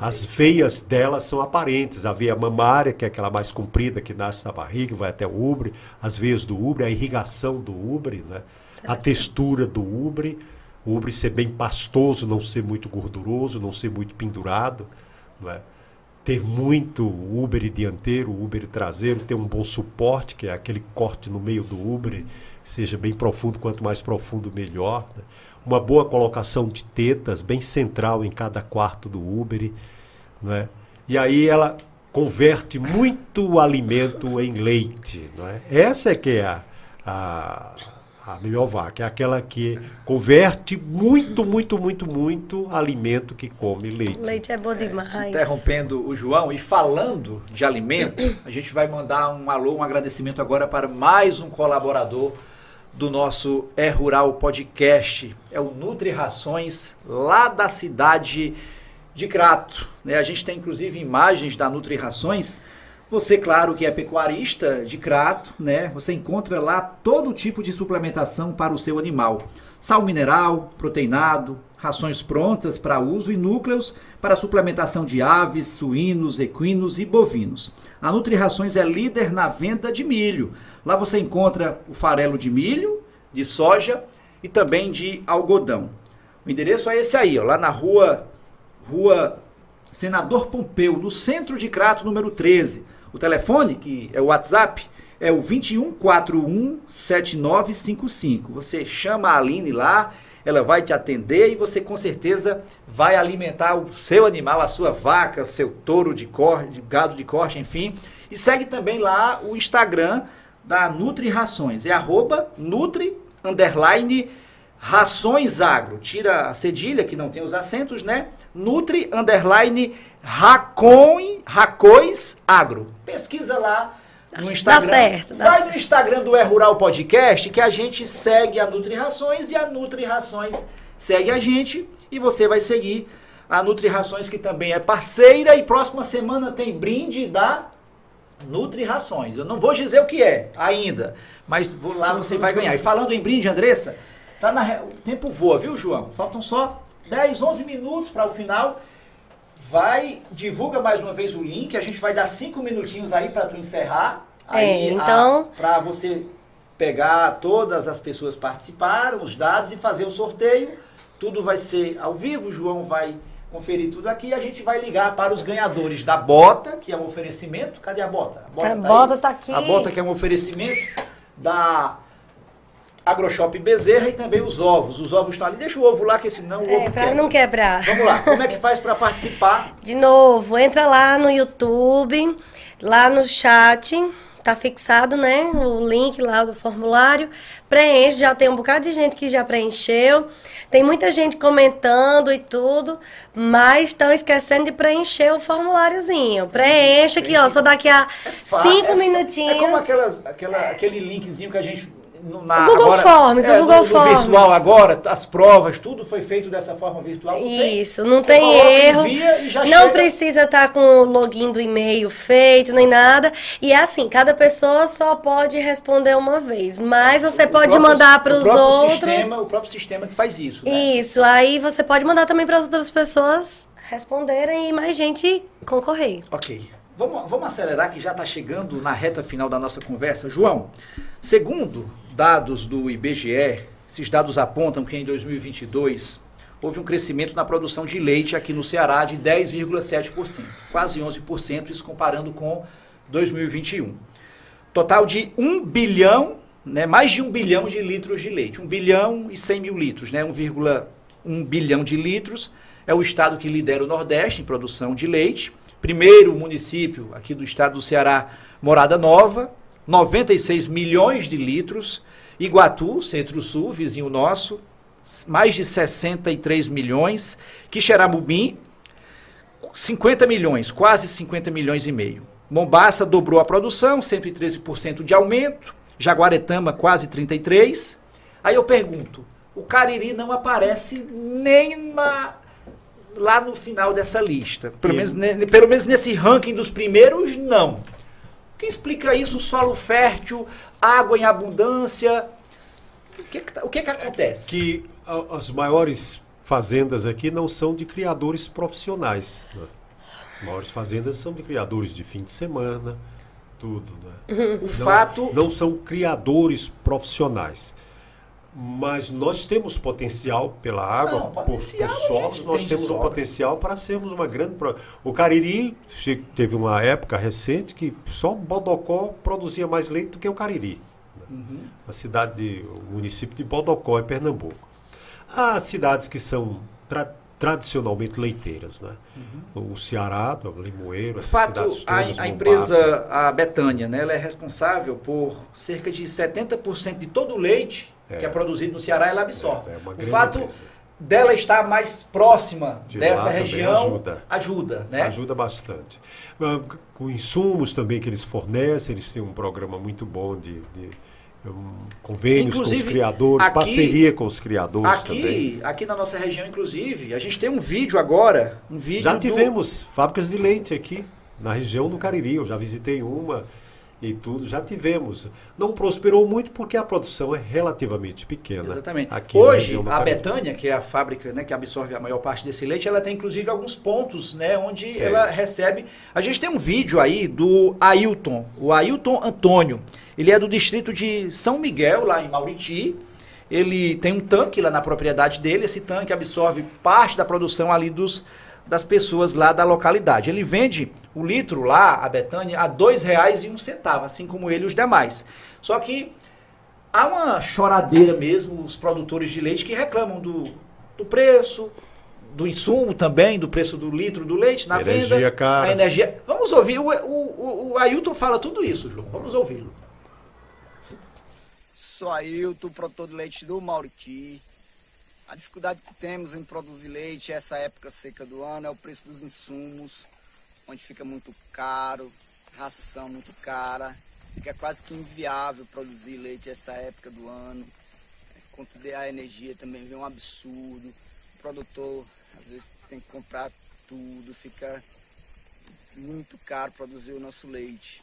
As veias dela são aparentes. A veia mamária, que é aquela mais comprida que nasce na barriga, vai até o ubre. As veias do ubre, a irrigação do ubre, né? a textura do ubre. O ubre ser bem pastoso, não ser muito gorduroso, não ser muito pendurado. Né? Ter muito ubre dianteiro, ubre traseiro, ter um bom suporte, que é aquele corte no meio do ubre seja bem profundo, quanto mais profundo, melhor. Né? Uma boa colocação de tetas, bem central em cada quarto do Uber. Né? E aí ela converte muito alimento em leite. Não é? Essa é que é a, a, a melhor vaca, é aquela que converte muito, muito, muito, muito alimento que come leite. Leite é bom demais. É, interrompendo o João e falando de alimento, a gente vai mandar um alô, um agradecimento agora para mais um colaborador do nosso É Rural Podcast. É o Nutri Rações, lá da cidade de Crato. Né? A gente tem inclusive imagens da Nutri Rações. Você, claro, que é pecuarista de Crato, né? Você encontra lá todo tipo de suplementação para o seu animal. Sal mineral, proteinado, rações prontas para uso e núcleos para suplementação de aves, suínos, equinos e bovinos. A Nutri Rações é líder na venda de milho. Lá você encontra o farelo de milho, de soja e também de algodão. O endereço é esse aí, ó, lá na rua, rua Senador Pompeu, no centro de Crato, número 13. O telefone, que é o WhatsApp, é o 21417955. Você chama a Aline lá, ela vai te atender e você com certeza vai alimentar o seu animal, a sua vaca, seu touro de corte, gado de corte, enfim. E segue também lá o Instagram da Nutri Rações. É arroba Nutri underline Rações Agro. Tira a cedilha, que não tem os acentos, né? Nutri underline Racon, Racões Agro. Pesquisa lá no Instagram. Dá certo, dá Vai no Instagram do É Rural Podcast que a gente segue a Nutri Rações e a Nutri Rações segue a gente e você vai seguir a Nutri Rações que também é parceira e próxima semana tem brinde da Nutri Rações. Eu não vou dizer o que é ainda, mas lá você vai ganhar. E falando em brinde, Andressa, tá na, o tempo voa, viu, João? Faltam só 10, 11 minutos para o final. Vai, divulga mais uma vez o link, a gente vai dar 5 minutinhos aí para tu encerrar. É, aí, então... Para você pegar todas as pessoas participaram, os dados e fazer o sorteio. Tudo vai ser ao vivo, o João vai conferir tudo aqui e a gente vai ligar para os ganhadores da bota, que é um oferecimento. Cadê a bota? A bota, a tá, bota tá, aqui. A bota que é um oferecimento da AgroShop Bezerra e também os ovos. Os ovos estão ali. Deixa o ovo lá, que senão o É, ovo pra quebra. não quebrar. Vamos lá, como é que faz para participar? De novo, entra lá no YouTube, lá no chat, tá fixado, né? O link lá do formulário. Preenche, já tem um bocado de gente que já preencheu. Tem muita gente comentando e tudo, mas estão esquecendo de preencher o formuláriozinho. Preenche aqui, ó, só daqui a Fa- cinco é- minutinhos. É como aquelas, aquela, aquele linkzinho que a gente. Na, O Google Forms, o é, Google no, Forms. virtual agora, as provas, tudo foi feito dessa forma virtual. não tem? Isso, não Você tem coloca, erro. não chega. precisa estar com o login do e-mail feito, nem nada. E é assim, cada pessoa só pode responder uma vez. Mas você O pode próprio- mandar para o os outros. Sistema, o próprio sistema que faz isso. Né? Isso, aí você pode mandar também para as outras pessoas responderem e mais gente concorrer. Ok. Vamos, vamos acelerar que já está chegando na reta final da nossa conversa. João, segundo dados do IBGE, esses dados apontam que em 2022 houve um crescimento na produção de leite aqui no Ceará de 10,7%, quase 11%, isso comparando com 2021. Total de 1 bilhão, né, mais de 1 bilhão de litros de leite. 1 bilhão e 100 mil litros, né, 1,1 bilhão de litros. É o estado que lidera o Nordeste em produção de leite. Primeiro município aqui do estado do Ceará, Morada Nova, 96 milhões de litros. Iguatu, Centro-Sul, vizinho nosso, mais de 63 milhões. Quixeramobim, 50 milhões, quase 50 milhões e meio. Mombaça dobrou a produção, 113% de aumento. Jaguaretama, quase 33%. Aí eu pergunto, o Cariri não aparece nem na, lá no final dessa lista. Pelo, menos, ne- pelo menos nesse ranking dos primeiros, não. O que explica isso? Solo fértil, água em abundância. O que, que tá- o que, que acontece? Que as maiores fazendas aqui não são de criadores profissionais. né? As maiores fazendas são de criadores de fim de semana, tudo. Né? O fato. Não são criadores profissionais. Mas nós temos potencial pela água, Não, por, por a solos, nós tem temos um potencial para sermos uma grande. pro- O Cariri teve uma época recente que só Bodocó produzia mais leite do que o Cariri. Uhum. A cidade, de, o município de Bodocó, em Pernambuco. Há cidades que são tra- tradicionalmente leiteiras, né? O Ceará, o Limoeiro, Uhum. Essas fato, cidades a, todas. a Mombasa. empresa, a Betânia, né, ela é responsável por cerca de 70% de todo o leite É. que é produzido no Ceará, ela absorve. É, é o fato empresa. dela estar mais próxima De dessa região ajuda. ajuda, né? Ajuda bastante. Ah, Com insumos também que eles fornecem, eles têm um programa muito bom de, de, um, convênios com Inclusive, os criadores, aqui- parceria com os criadores também. Aqui, aqui na nossa região, inclusive, a gente tem um vídeo agora, um vídeo Já do- tivemos fábricas de leite aqui, na região do Cariri. Eu já visitei uma e tudo, já tivemos. Não prosperou muito porque a produção é relativamente pequena. Exatamente. Hoje, a. Betânia, que é a fábrica né, que absorve a maior parte desse leite, ela tem inclusive alguns pontos né, onde Tem. ela recebe. A gente tem um vídeo aí do Ailton, o Ailton Antônio. Ele é do distrito de São Miguel, lá em Mauriti. Ele tem um tanque lá na propriedade dele. Esse tanque absorve parte da produção ali dos, das pessoas lá da localidade. Ele vende o litro lá, a Betânia, a R$ 2,01, assim como ele e os demais. Só que há uma choradeira mesmo, os produtores de leite que reclamam do, do preço, do insumo também, do preço do litro do leite na Energia venda. cara. A energia. Vamos ouvir, o, o, o, o Ailton fala tudo isso, João. Vamos ouvi-lo. Sou Ailton, produtor de leite do Mauriti. A dificuldade que temos em produzir leite essa época seca do ano é o preço dos insumos, onde fica muito caro, ração muito cara, fica quase que inviável produzir leite essa época do ano. Quanto a energia também vem um absurdo. O produtor às vezes tem que comprar tudo, fica muito caro produzir o nosso leite.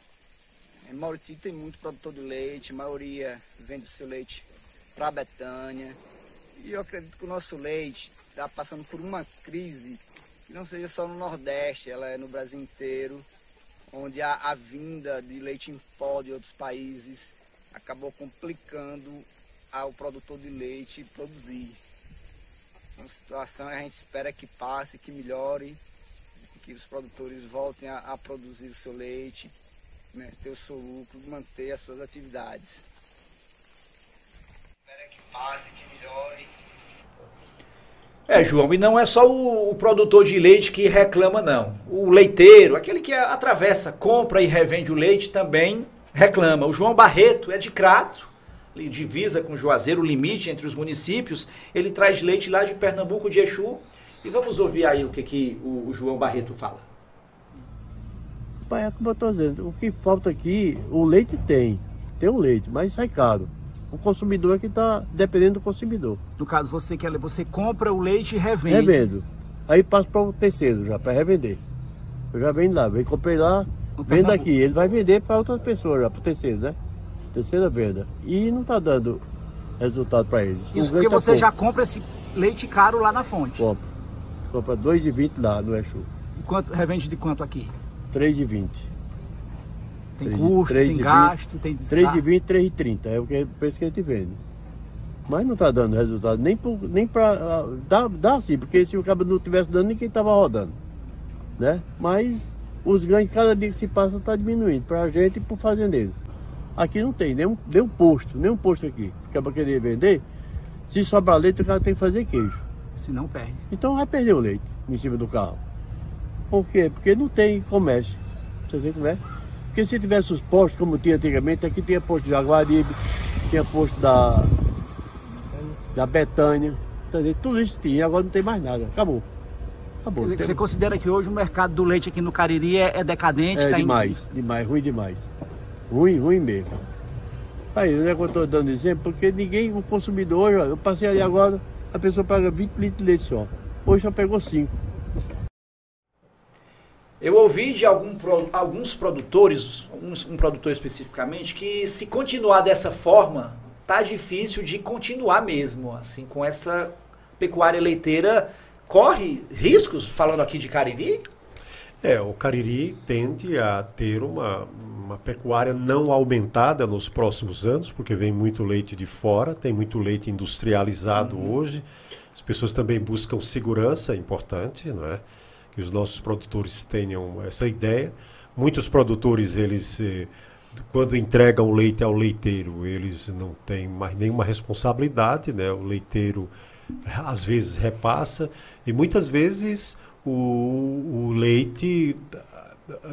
Em Mauriti tem muito produtor de leite, a maioria vende o seu leite para Betânia. E eu acredito que o nosso leite está passando por uma crise que não seja só no Nordeste, ela é no Brasil inteiro, onde a, a vinda de leite em pó de outros países acabou complicando ao produtor de leite produzir. Então, a situação a gente espera que passe, que melhore, que os produtores voltem a, a produzir o seu leite, né, ter o seu lucro, manter as suas atividades. Passe, que melhore. É, João, e não é só o, o, produtor de leite que reclama, não. O leiteiro, aquele que atravessa, compra e revende o leite, também reclama. O João Barreto é de Crato, divisa com Juazeiro, o limite entre os municípios. Ele traz leite lá de Pernambuco, de Exu. E vamos ouvir aí o que, que o, o João Barreto fala. Pai, é como eu estou dizendo, o que falta aqui, o leite tem, tem o leite, mas sai caro. O consumidor é que está dependendo do consumidor. No caso, você quer, você compra o leite e revende. Revendo. Aí passa para o terceiro já, para revender. Eu já vendo lá, vem comprei lá, vendo aqui. Ele vai vender para outras pessoas já, para o terceiro, né? Terceira venda. E não está dando resultado para eles. Isso porque tá você já compra esse leite caro lá na fonte. Compra. Compra 2,20 lá no Exu. E quanto, revende de quanto aqui? 3,20. Tem 3, custo, 3 tem 20, gasto, tem desgaste. 3,20, 3,30. É o que, preço que a gente vende. Mas não está dando resultado, nem, nem para. Uh, dá, dá sim, porque se o cabo não estivesse dando, ninguém estava rodando. Né? Mas os ganhos, cada dia que se passa, está diminuindo para a gente e para o fazendeiro. Aqui não tem nenhum, nenhum posto, nenhum posto aqui. Que é para querer vender. Se sobrar leite, o cara tem que fazer queijo. Se não perde. Então vai perder o leite em cima do carro. Por quê? Porque não tem comércio. Você como é? Porque se tivesse os postos como tinha antigamente, aqui tinha posto de Jaguaribe, tinha posto da, da Betânia, entendeu? tudo isso tinha, agora não tem mais nada, acabou. Acabou. Você tem... considera que hoje o mercado do leite aqui no Cariri é, é decadente? É tá demais, em... demais, ruim demais. Ruim, ruim mesmo. Aí, não é que eu estou dando exemplo, porque ninguém, o consumidor, eu passei ali agora, a pessoa paga 20 litros de leite só. Hoje só pegou 5. Eu ouvi de algum, alguns produtores, um, produtor especificamente, que se continuar dessa forma, tá difícil de continuar mesmo, assim, com essa pecuária leiteira. Corre riscos, falando aqui de Cariri? É, o Cariri tende a ter uma, uma pecuária não aumentada nos próximos anos, porque vem muito leite de fora, tem muito leite industrializado uhum. hoje. As pessoas também buscam segurança, é importante, não é? Que os nossos produtores tenham essa ideia. Muitos produtores, eles, eh, quando entregam o leite ao leiteiro, eles não têm mais nenhuma responsabilidade, né? O leiteiro às vezes repassa e muitas vezes o, o leite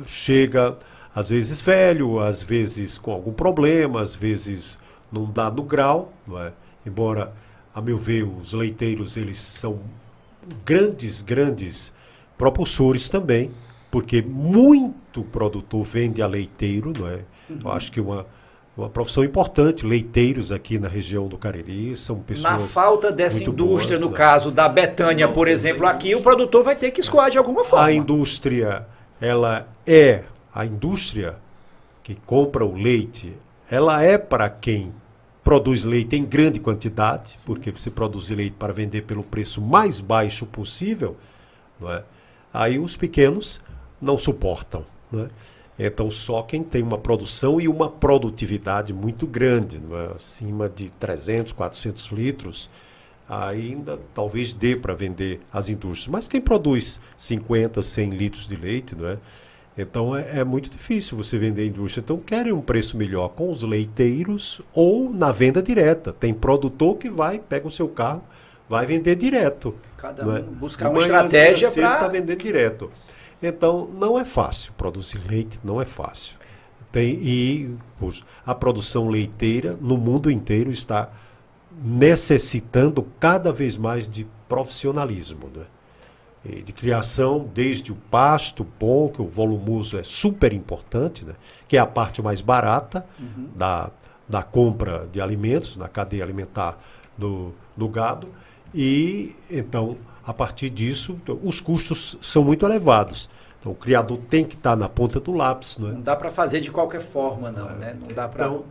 chega às vezes velho, às vezes com algum problema, às vezes dá no grau, não é? embora a meu ver os leiteiros eles são grandes, grandes propulsores também, porque muito produtor vende a leiteiro, não é? Uhum. Eu acho que uma uma profissão importante, leiteiros aqui na região do Cariri, são pessoas. Na falta dessa indústria, boas, no né? caso da Betânia, por exemplo, aqui, o produtor vai ter que escoar de alguma forma. A indústria, ela é a indústria que compra o leite, ela é para quem produz leite em grande quantidade, Sim. porque você produz leite para vender pelo preço mais baixo possível, não é? Aí os pequenos não suportam. Né? Então, só quem tem uma produção e uma produtividade muito grande, é? acima de 300, 400 litros, ainda talvez dê para vender às indústrias. Mas quem produz 50, 100 litros de leite, não é? Então é, é, muito difícil você vender à indústria. Então querem um preço melhor com os leiteiros ou na venda direta. Tem produtor que vai, pega o seu carro, vai vender direto. Cada é? um é? buscar uma estratégia para está vendendo direto. Então não é fácil produzir leite, não é fácil. Tem e poxa, a produção leiteira no mundo inteiro está necessitando cada vez mais de profissionalismo, né? De criação, desde o pasto bom, que o volumoso é super importante, né? que é a parte mais barata uhum. da, da compra de alimentos, na cadeia alimentar do, do gado, e então, a partir disso, os custos são muito elevados. Então, o criador tem que estar na ponta do lápis. Não, é? não dá para fazer de qualquer forma, não. É. Né? Não dá para. Então,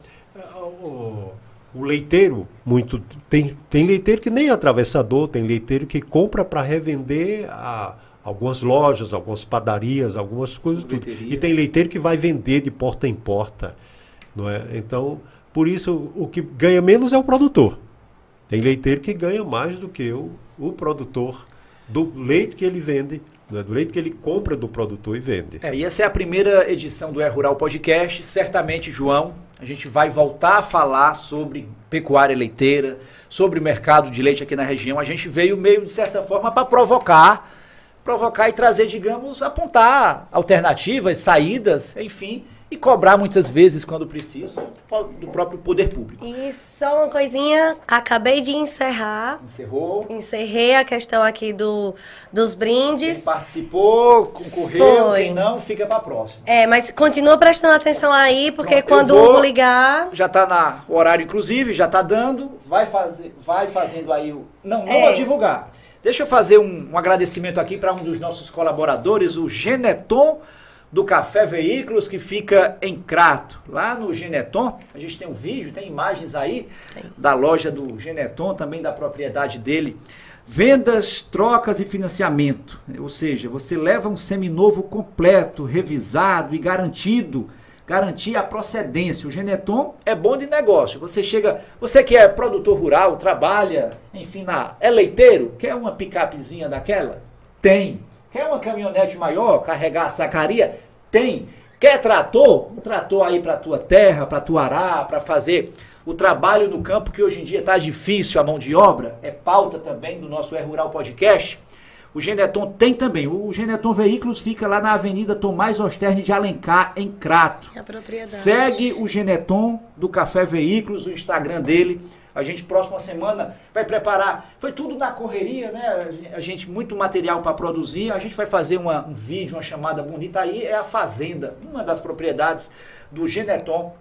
o, o, leiteiro, muito tem, tem leiteiro que nem é atravessador, tem leiteiro que compra para revender a algumas lojas, algumas padarias, algumas coisas tudo. E tem leiteiro que vai vender de porta em porta, não é? Então, por isso o que ganha menos é o produtor. Tem leiteiro que ganha mais do que o, o produtor do leite que ele vende. né, do leite que ele compra do produtor e vende. É, e essa é a primeira edição do É Rural Podcast. Certamente, João, a gente vai voltar a falar sobre pecuária leiteira, sobre o mercado de leite aqui na região. A gente veio meio, de certa forma, para provocar, provocar e trazer, digamos, apontar alternativas, saídas, enfim, e cobrar muitas vezes, quando preciso, do próprio poder público. E só uma coisinha, acabei de encerrar. Encerrou. Encerrei a questão aqui do, dos brindes. Quem participou, concorreu, Foi. quem não, fica para próxima. É, mas continua prestando atenção aí, porque Pronto, quando vou- o Hugo ligar. Já tá na o horário, inclusive, já tá dando. Vai fazer, vai fazendo aí o. Não, não É. vou divulgar. Deixa eu fazer um, um agradecimento aqui para um dos nossos colaboradores, o Geneton do Café Veículos, que fica em Crato. Lá no Geneton, a gente tem um vídeo, tem imagens aí da loja do Geneton, também da propriedade dele. Vendas, trocas e financiamento. Ou seja, você leva um seminovo completo, revisado e garantido. Garantir a procedência. O Geneton é bom de negócio. Você chega, você que é produtor rural, trabalha, enfim, na, é leiteiro, quer uma picapezinha daquela? Tem. Quer uma caminhonete maior, carregar a sacaria? Tem. Quer trator? Um trator aí para tua terra, para tua arar, para fazer o trabalho no campo que hoje em dia está difícil, a mão de obra, é pauta também do nosso É Rural Podcast. O Geneton tem também. O Geneton Veículos fica lá na Avenida Tomás Osterne de Alencar, em Crato. A propriedade. Segue o Geneton do Café Veículos, o Instagram dele. A gente, próxima semana, vai preparar. Foi tudo na correria, né? A gente, muito material para produzir. A gente vai fazer uma- um vídeo, uma chamada bonita. Aí é a Fazenda, uma das propriedades do Geneton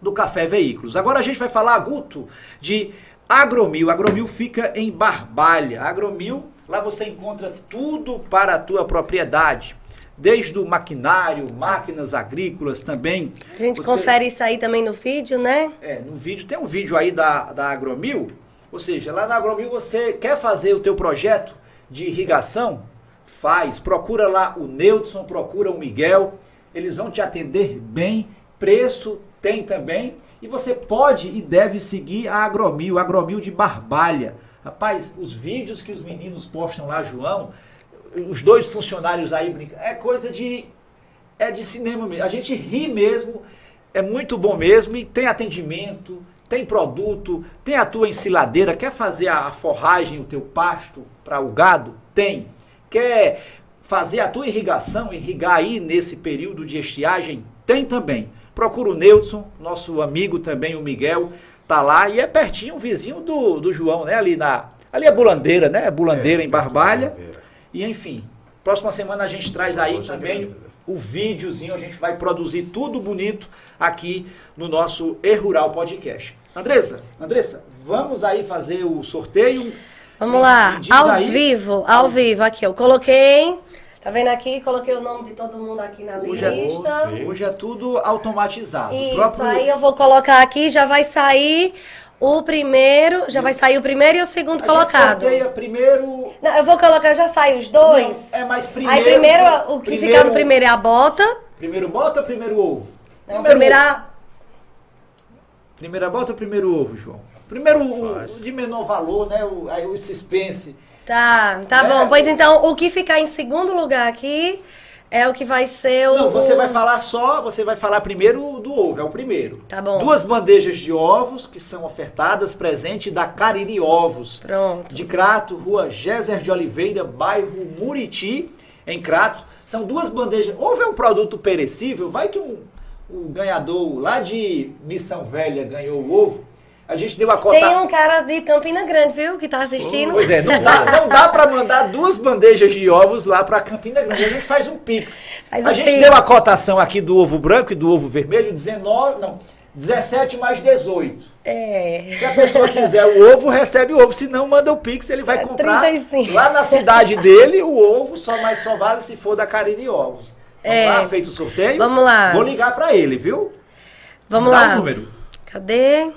do Café Veículos. Agora a gente vai falar, Guto, de Agromil. Agromil fica em Barbalha. Agromil, lá você encontra tudo para a tua propriedade. Desde o maquinário, máquinas agrícolas também. A gente Você- confere isso aí também no vídeo, né? é, no vídeo, tem um vídeo aí da, da Agromil, ou seja, lá na Agromil você quer fazer o teu projeto de irrigação? Faz, procura lá o Neudson, procura o Miguel, eles vão te atender bem, preço tem também, e você pode e deve seguir a Agromil, Agromil de Barbalha. Rapaz, os vídeos que os meninos postam lá, João, os dois funcionários aí brincando, é coisa de é de cinema mesmo. A gente ri mesmo, é muito bom mesmo e tem atendimento, tem produto, tem a tua ensiladeira, quer fazer a, forragem, o teu pasto para o gado? Tem. Quer fazer a tua irrigação, irrigar aí nesse período de estiagem? Tem também. Procura o Neudson, nosso amigo também, o Miguel, tá lá e é pertinho, um vizinho do, do João, né? Ali na. Ali é Bulandeira, né? Bulandeira É, em Barbalha. Bulandeira. E enfim, próxima semana a gente traz aí também grande, o videozinho, a gente vai produzir tudo bonito aqui no nosso E Rural Podcast. Andressa, Andressa, vamos aí fazer o sorteio. Vamos lá, ao aí. vivo, ao vivo, aqui, eu coloquei, tá vendo aqui? Coloquei o nome de todo mundo aqui na Hoje é, lista. Sim. hoje é tudo automatizado. Isso, próprio- aí eu vou colocar aqui, já vai sair o primeiro, já vai sair o primeiro e o segundo a colocado. gente sorteia primeiro. Não, eu vou colocar, já sai os dois. Não, é mais primeiro. Aí primeiro, o que ficar no primeiro é a bota. Primeiro bota ou primeiro ovo? Não, primeiro primeira, Primeira bota ou primeiro ovo, João? Primeiro o, o de menor valor, né? O, aí o suspense. Tá, tá É. bom. Pois então, o que ficar em segundo lugar aqui é o que vai ser o. Não, você vai falar só, você vai falar primeiro do ovo, é o primeiro. Tá bom. Duas bandejas de ovos que são ofertadas, presente da Cariri Ovos. Pronto. De Crato, rua Géser de Oliveira, bairro Muriti, em Crato. São duas bandejas. Ovo é um produto perecível, vai que um, o ganhador lá de Missão Velha ganhou o ovo. A gente deu a cota. Tem um cara de Campina Grande, viu, que tá assistindo. Pois é, não dá, [laughs] não dá pra mandar duas bandejas de ovos lá pra Campina Grande. A gente faz um pix. Faz a um gente pix. deu a cotação aqui do ovo branco e do ovo vermelho, 19, não, 17 mais 18. É. Se a pessoa quiser o ovo, recebe o ovo. Se não, manda o pix, ele vai É, comprar 35. lá na cidade dele o ovo, só mais só vale se for da Cariri Ovos. Vamos É. lá, feito o sorteio? Vamos lá. Vou ligar pra ele, viu? Vamos Dá lá. o número. Cadê?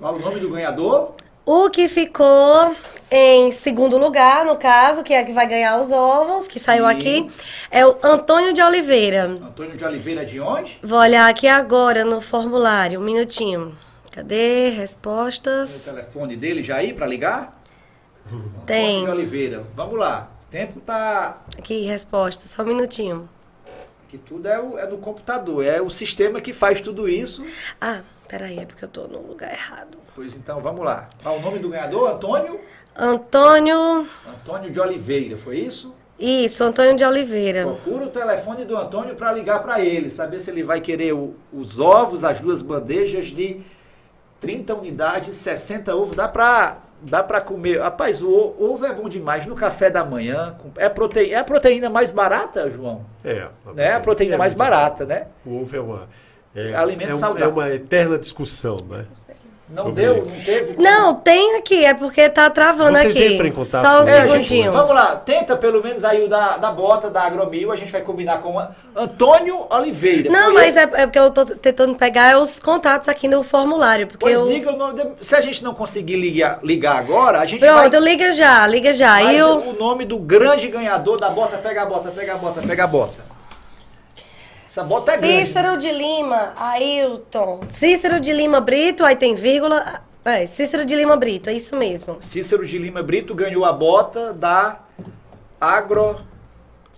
Qual o nome do ganhador? O que ficou em segundo lugar, no caso, que é que vai ganhar os ovos, que saiu aqui, é o Antônio de Oliveira. Antônio de Oliveira de onde? Vou olhar aqui agora no formulário, um minutinho. Cadê? Tem o Respostas. telefone dele já aí pra ligar? Antônio Tem. de Oliveira. Vamos lá. tempo tá. Aqui, resposta, só um minutinho. Que tudo é, o, é no computador. É o sistema que faz tudo isso. Ah, peraí, é porque eu tô no lugar errado. Pois então, vamos lá. Ah, o nome do ganhador, Antônio? Antônio. Antônio de Oliveira, foi isso? Isso, Antônio de Oliveira. Procura o telefone do Antônio para ligar para ele, saber se ele vai querer o- os ovos, as duas bandejas de 30 unidades, 60 ovos. Dá para dá para comer. Rapaz, o o- ovo é bom demais no café da manhã. com- É, prote, é a proteína mais barata, João? É. Né? É a proteína é mais barata, né? O ovo é uma. É, Alimento é, um- saudável. é uma eterna discussão, né? Não Sobre- deu? Não teve? como? Não, tem aqui, é porque tá travando Vocês aqui. entram em contato Só um É, ele, gente, segundinho. vamos lá, tenta pelo menos aí o da, da bota da Agromil, a gente vai combinar com a Antônio Oliveira. Não, Foi mas ele? é, é porque eu tô tentando pegar os contatos aqui no formulário. Porque Pois eu... diga o nome. de- Se a gente não conseguir ligar, ligar agora, a gente vai. Pronto, liga já, liga já. Mas Aí eu... o nome do grande ganhador da bota, pega a bota, pega a bota, pega a bota. Essa bota é grande. Cícero de Lima, Ailton. Cícero de Lima Brito, aí tem vírgula. É, Cícero de Lima Brito, é isso mesmo. Cícero de Lima Brito ganhou a bota da Agro.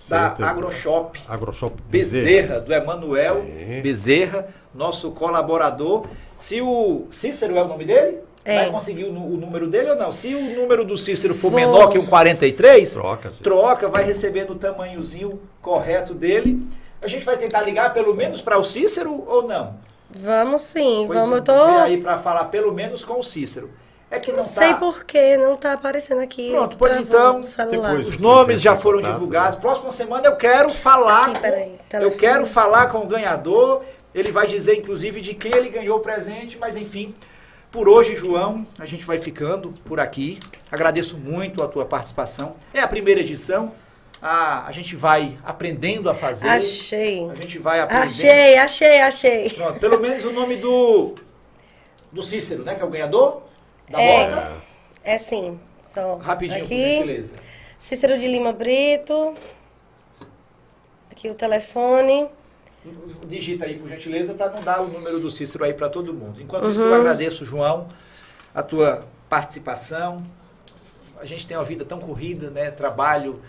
Da. AgroShop AgroShop Bezerra, do Emanuel. Bezerra, nosso colaborador. Se o Cícero é o nome dele? É. Vai conseguir o, o número dele ou não? Se o número do Cícero for Vou. menor que um 43, Troca, troca, vai receber no tamanhozinho correto dele. A gente vai tentar ligar pelo menos para o Cícero ou não? Vamos sim, Pois vamos, eu vem tô... aí para falar pelo menos com o Cícero. É que não, Não sei tá. por que não tá aparecendo aqui. Pronto, pois então, depois- Os nomes já foram contato, divulgados. né? Próxima semana eu quero falar. Aqui, com- peraí, eu quero falar com o ganhador. Ele vai dizer, inclusive, de quem ele ganhou o presente. Mas enfim, por hoje, João, a gente vai ficando por aqui. Agradeço muito a tua participação. É a primeira edição. A, a gente vai aprendendo a fazer. Achei. A gente vai aprendendo. Achei, achei, achei. Pronto, pelo menos o nome do do Cícero, né? Que é o ganhador da É. bota. É sim. Só Rapidinho, por aqui. gentileza. Cícero de Lima Brito. Aqui o telefone. Digita aí, por gentileza, para não dar o número do Cícero aí para todo mundo. Enquanto isso, Uhum. eu agradeço, João, a tua participação. A gente tem uma vida tão corrida, né? Trabalho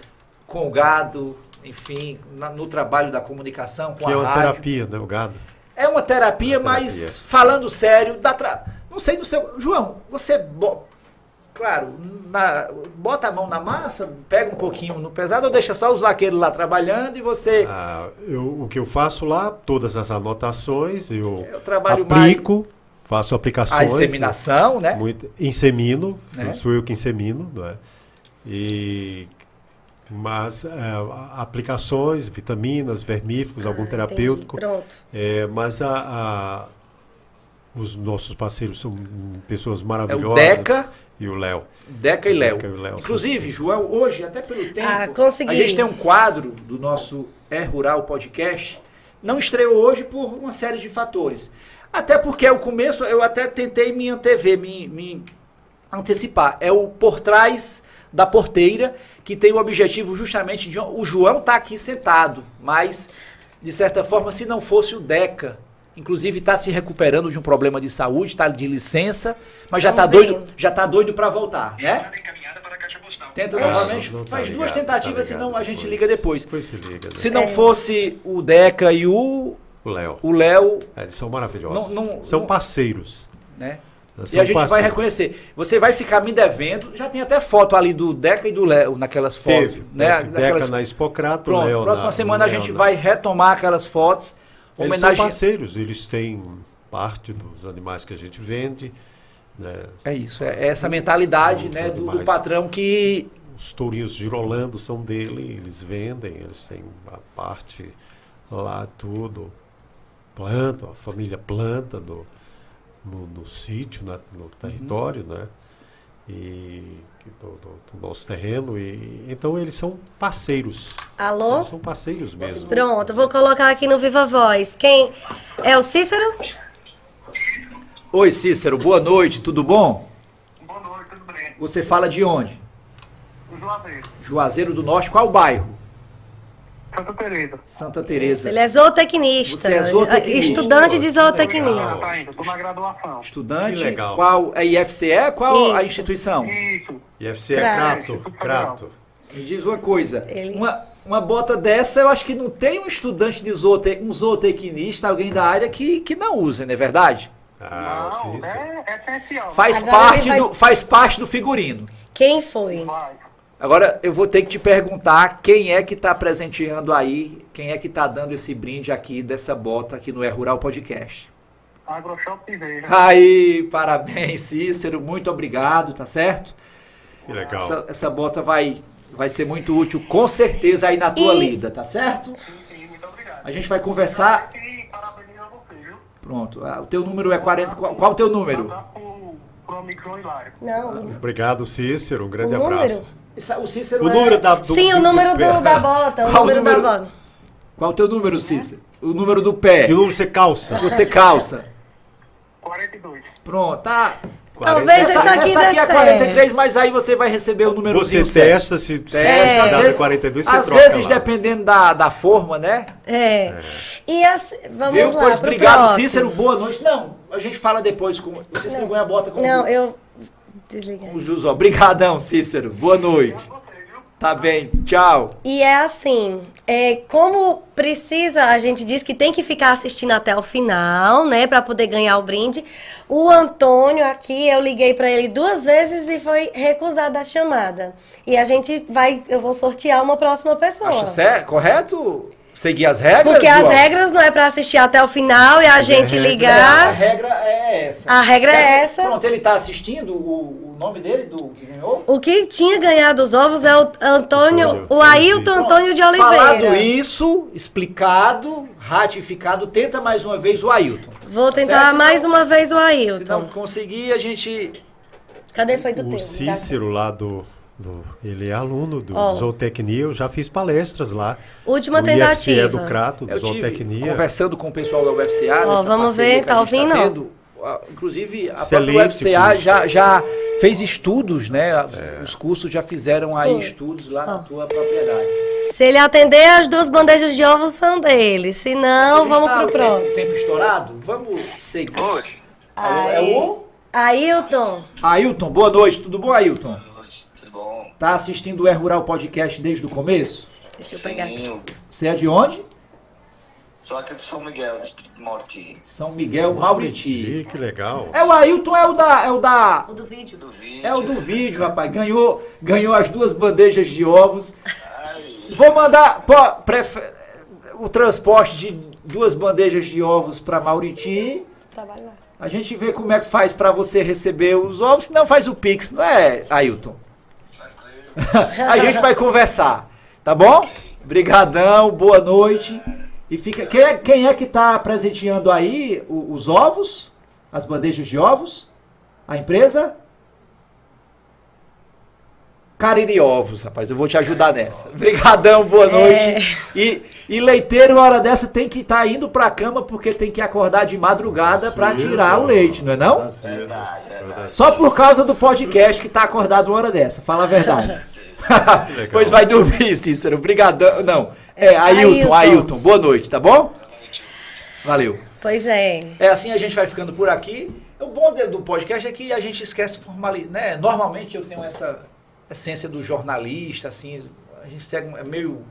com o gado, enfim, na- no trabalho da comunicação, com Que a é uma rádio. terapia, né? O gado. É uma terapia, Uma mas terapia. falando sério, dá tra... não sei do seu. João, você. Bo... Claro, na- bota a mão na massa, pega um pouquinho no pesado ou deixa só os vaqueiros lá trabalhando e você. Ah, eu- o que eu faço lá, todas as anotações, eu, Eu trabalho aplico, faço aplicações. a inseminação, né? Muito, insemino, Né? sou eu que insemino, né? E, mas é, aplicações, vitaminas, vermífugos, algum Ah, terapêutico. entendi. Pronto. É, mas a, a- os nossos parceiros são pessoas É o maravilhosas. Deca, E o Léo. Deca e Léo. Deca e o Léo, Inclusive. João, hoje, até pelo tempo, Ah, a gente tem um quadro do nosso É Rural Podcast. Não estreou hoje por uma série de fatores. Até porque o começo, eu até tentei me antever, me, me antecipar. É o Por Trás da Porteira, que tem o objetivo justamente de... O João está aqui sentado, mas, de certa forma, se não fosse o Deca... Inclusive está se recuperando de um problema de saúde, está de licença, mas já está doido, já tá doido para voltar, né? para caixa postal. Tenta Ah, novamente, não tá faz duas ligado, tentativas, tá senão a gente depois. liga depois. Depois se liga. né? Se não É. fosse o Deca e o O Léo. o Léo, É, eles são maravilhosos. Não- não- são não- parceiros. né? E a gente vai reconhecer. Você vai ficar me devendo. Já tem até foto ali do Deca e do Léo naquelas fotos, Teve, né? teve. Naquelas- Deca na Expocrato, Pronto, Léo próxima na- semana a gente na- vai retomar aquelas fotos, Eles homenagem. são parceiros, eles têm parte dos animais que a gente vende. Né? É isso, é essa mentalidade, né, do, do patrão que Os tourinhos girolando são dele, eles vendem, eles têm a parte lá, tudo. Planta, a família planta do, no, no sítio, na- no território, né? E do, do- do nosso terreno. E, então eles são parceiros. Alô? Eles são parceiros mesmo. Pronto, eu vou colocar aqui no Viva Voz. Quem? É o Cícero? Oi, Cícero, boa noite, tudo bom? Boa noite, tudo bem? Você fala de onde? Juazeiro, Juazeiro do Norte, qual bairro? Santa Teresa. Santa Teresa. Ele é zootecnista. Você é zootecnista. Estudante de Ah, zootecnia. tá ainda, tô na graduação. Estudante, Que legal. qual é IFCE? Qual a Isso. instituição? Isso. IFC é Crato. Crato, Crato. Me diz uma coisa. Ele- Uma, uma bota dessa, eu acho que não tem um estudante de zoote, um zootecnista, alguém da área que, que não usa, não é verdade? Ah, Não, sim, sim. é, é essencial. Faz Agora parte, vai- do, faz parte do figurino. Quem foi? Vai. Agora eu vou ter que te perguntar quem é que está presenteando aí, quem é que está dando esse brinde aqui dessa bota aqui no É Rural Podcast. Agroshop Piveira. Aí, parabéns, Cícero, muito obrigado, tá certo? Que legal. Essa, essa bota vai, vai ser muito útil, com certeza, aí na tua E- lida, tá certo? Sim, sim, muito obrigado. A gente vai conversar. E a você, viu? Pronto, ah, o teu número é 40. Qual, qual o teu número? Amigo João Hilário. Não. Obrigado, Cícero. Um grande O número? abraço. O Cícero O é- número da, do, Sim, o número do do, da bota. O Qual o número, número? da bota. Qual o teu número, Cícero? O número do pé. E o número você calça. Você calça. 42. Pronto, tá. Talvez Essa, essa aqui essa aqui é 43, mas aí você vai receber o número Você certo. testa, se se É, às de vezes, 42, você às troca vezes lá. dependendo da, da forma, né? É. E assim, vamos Viu? lá Pois obrigado, próximo. Cícero. Boa noite. Não, a gente fala depois com. Cícero ganha a bota com Não, eu... Desliguei. o Jusó. Obrigadão, Cícero. Boa noite. Tá bem. Tchau. E é assim, é, como precisa, a gente diz que tem que ficar assistindo até o final, né, para poder ganhar o brinde. O Antônio aqui, eu liguei para ele duas vezes e foi recusada a chamada. E a gente vai, eu vou sortear uma próxima pessoa. Acha certo? Correto? Seguir as regras? Porque as João? regras não é para assistir até o final e a gente regra- A ligar. regra é essa. A regra é essa. Pronto, ele tá assistindo o, o nome dele, do que ganhou? O que tinha ganhado os ovos é o Antônio, o Ailton. Antônio de Falado Oliveira. isso, explicado, ratificado, tenta mais uma vez o Ailton. Vou tentar Certo? Mais não- uma vez o Se não Ailton. conseguir, a gente. Cadê foi do O teu? Cícero lá do- Ele é aluno do Ó. Zootecnia, eu já fiz palestras lá. Última o IFCE tentativa. do Crato, do Eu Zootecnia. conversando com o pessoal da UFCA. Nessa vamos ver, tá gente ouvindo? tendo. Ah, Inclusive, a Excelente própria UFCA curso. já, já fez estudos, né? Os cursos já fizeram aí Sim. estudos lá na Ó. tua propriedade. Se ele atender, as duas bandejas de ovos são dele. Se não, vamos tá pro o próximo. Tempo, tempo estourado? Vamos seguir. Hoje, Alô, é Aí- o Ailton, Ailton. Boa noite, tudo bom, Ailton? Tá assistindo o É Rural Podcast desde o começo? deixa eu pegar aqui. Sim, Você é de onde? Sou aqui de São Miguel, distrito de Morti. São Miguel Mauriti. Ih, que legal. É o Ailton, é o da. É o da. O do vídeo. Do vídeo. É o do vídeo, rapaz. Ganhou, ganhou as duas bandejas de ovos. Vou mandar pô, o transporte de duas bandejas de ovos para Mauriti. Trabalho lá. A gente vê como é que faz para você receber os ovos, senão faz o Pix, não é, Ailton? [laughs] A gente vai conversar, tá bom? Brigadão, boa noite. E fica. Quem é, quem é que tá presenteando aí o- os ovos? As bandejas de ovos? A empresa? Cariri Ovos, rapaz, eu vou te ajudar nessa. [laughs] Brigadão, boa noite. E, e leiteiro, hora dessa, tem que estar indo pra cama porque tem que acordar de madrugada pra Sim, tirar o leite, não é não? Tá. Só por causa do podcast que tá acordado uma hora dessa, fala a verdade. [laughs] [laughs] pois vai dormir, Cícero. Brigadão. Não, é Ailton, Ailton. Ailton. Boa noite, tá bom? Valeu. Pois é. É assim a gente vai ficando por aqui. O bom do podcast é que a gente esquece formalizar, né? Normalmente eu tenho essa essência do jornalista, assim, a gente segue é meio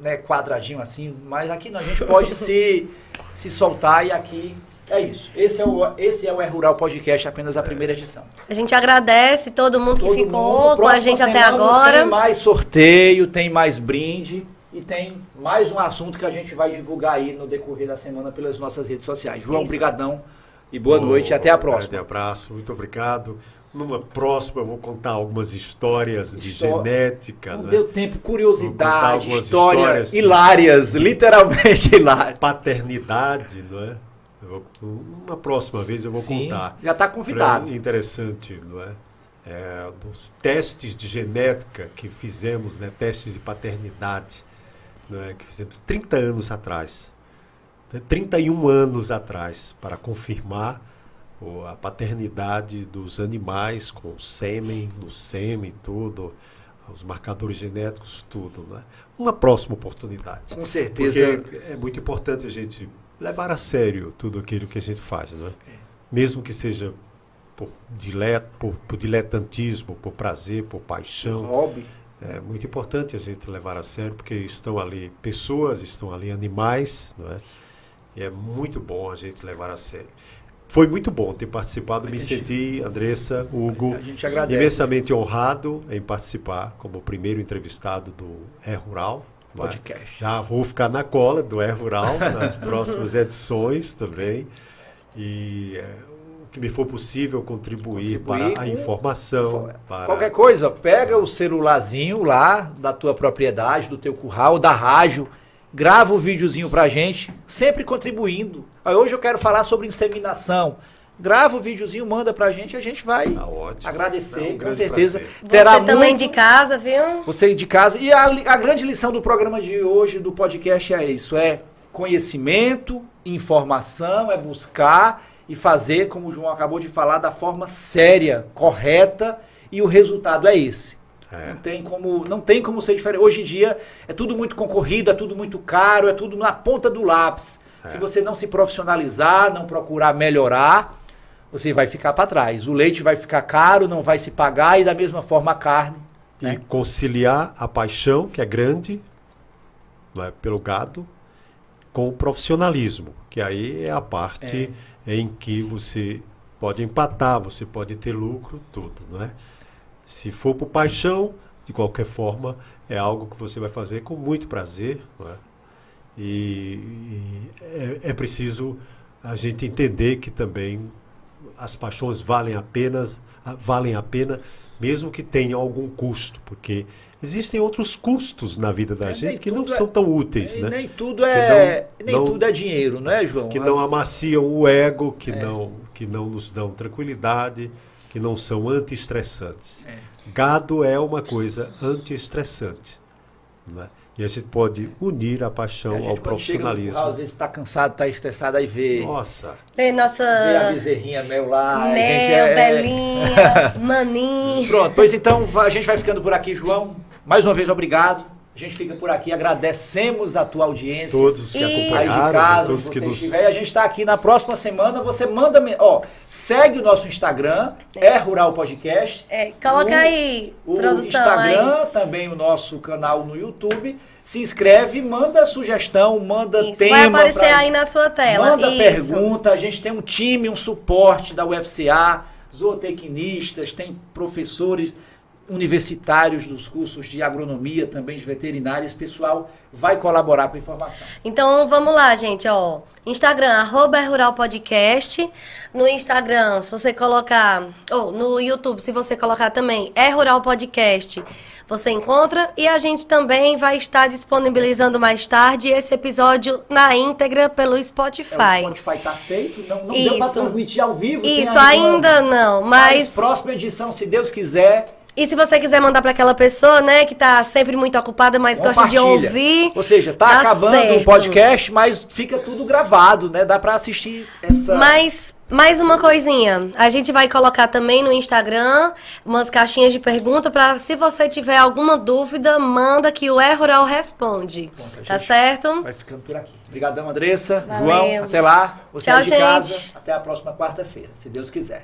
né, quadradinho assim, mas aqui não, a gente [laughs] pode se, se soltar e aqui é isso. Esse é o, esse é o É Rural Podcast, apenas a primeira edição. A gente agradece todo mundo que Todo ficou mundo. com a Próxima gente até agora. Tem mais sorteio, tem mais brinde e tem mais um assunto que a gente vai divulgar aí no decorrer da semana pelas nossas redes sociais. João, Isso. brigadão e boa noite e até a próxima. Grande abraço, muito obrigado. Numa próxima eu vou contar algumas histórias de Histó- genética, Não né? deu tempo, curiosidade, histórias histórias de- hilárias, [laughs] literalmente hilárias. paternidade, não é? Vou- uma próxima vez eu vou Sim, contar. já está convidado. Pra- Interessante, não é? É, Dos testes de genética que fizemos, né? Testes de paternidade, não é? Que fizemos 30 anos atrás. né, 31 anos atrás, para confirmar a paternidade dos animais com sêmen, no sêmen, tudo, os marcadores genéticos, tudo, né? Uma próxima oportunidade. Com certeza. Porque é muito importante a gente levar a sério tudo aquilo que a gente faz, né? Mesmo que seja por, dilet, por, por diletantismo, por prazer, por paixão, Hobby. É muito importante a gente levar a sério, porque estão ali pessoas, estão ali animais, não é? E é muito bom a gente levar a sério. Foi muito bom ter participado, me senti, Andressa, Hugo, imensamente honrado em participar como primeiro entrevistado do É Rural. não é? Podcast. Já vou ficar na cola do É Rural [laughs] nas próximas edições também. E é, o que me for possível contribuir, Contribuir para a informação. Para... Qualquer coisa, pega o celularzinho lá da tua propriedade, do teu curral, da rádio, grava o videozinho pra gente, sempre contribuindo. Aí hoje eu quero falar sobre inseminação. Grava o videozinho, manda pra gente e a gente vai ótimo. agradecer, um com certeza. prazer. Terá Você também muito- de casa, viu? Você de casa. E a, a grande lição do programa de hoje, do podcast, é isso: é conhecimento, informação, é buscar e fazer, como o João acabou de falar, da forma séria, correta, e o resultado é esse. É. Não tem como, não tem como ser diferente. Hoje em dia é tudo muito concorrido, é tudo muito caro, é tudo na ponta do lápis. Se você não se profissionalizar, não procurar melhorar, você vai ficar para trás. O leite vai ficar caro, não vai se pagar e da mesma forma a carne. E né? conciliar a paixão, que é grande, não é, pelo gado, com o profissionalismo, que aí é a parte em que você pode empatar, você pode ter lucro, tudo, não é? Se for por paixão, de qualquer forma, é algo que você vai fazer com muito prazer, é? E, e é, é preciso a gente entender que também as paixões valem apenas valem a pena mesmo que tenham algum custo, porque existem outros custos na vida da É, gente que não é- são tão úteis, né? nem tudo é, não- nem não- tudo é dinheiro, não é, João? que As- não amaciam o ego, que, É. não, que não nos dão tranquilidade, que não são antiestressantes. É. Gado é uma coisa antiestressante. não é? E a gente pode unir a paixão a gente, ao profissionalismo. curral, às vezes está cansado, está estressado, aí vê, Nossa, Vê nossa vê a bezerrinha Mel lá. a gente Mel, é- Belinha, Maninho. Pronto, pois então a gente vai ficando por aqui, João. Mais uma vez, obrigado. A gente fica por aqui, agradecemos a tua audiência. todos os que E- Aí de acompanharam, casa, todos que nos... estiver, a gente está aqui na próxima semana. Você manda, me- ó, segue o nosso Instagram, é Rural Podcast. É, coloca O- aí, o produção. Instagram, aí. também o nosso canal no YouTube. Se inscreve, manda sugestão, manda Isso, tema. vai aparecer pra- aí na sua tela. Manda Isso. pergunta, a gente tem um time, um suporte da UFCA, zootecnistas, tem professores universitários dos cursos de agronomia, também de veterinária, esse pessoal vai colaborar com a informação. Então vamos lá, gente, ó. Instagram, arroba é Rural Podcast. No Instagram, se você colocar. Ou no YouTube, se você colocar também é Rural Podcast, você encontra. E a gente também vai estar disponibilizando mais tarde esse episódio na íntegra pelo É, Spotify. o Spotify tá feito, não, não deu para transmitir ao vivo. Isso, ainda não, Mas mas. próxima edição, se Deus quiser, E se você quiser mandar para aquela pessoa, né, que tá sempre muito ocupada, mas gosta de ouvir. Ou seja, tá dá acabando certo. o podcast, mas fica tudo gravado, né? Dá para assistir essa Mas mais uma coisinha, a gente vai colocar também no Instagram umas caixinhas de pergunta para se você tiver alguma dúvida, manda que o É Rural responde. A Tá certo? Vai ficando por aqui. Obrigadão, Andressa. Valeu. João, até lá. Você Tchau, de casa. gente. Até a próxima quarta-feira, se Deus quiser.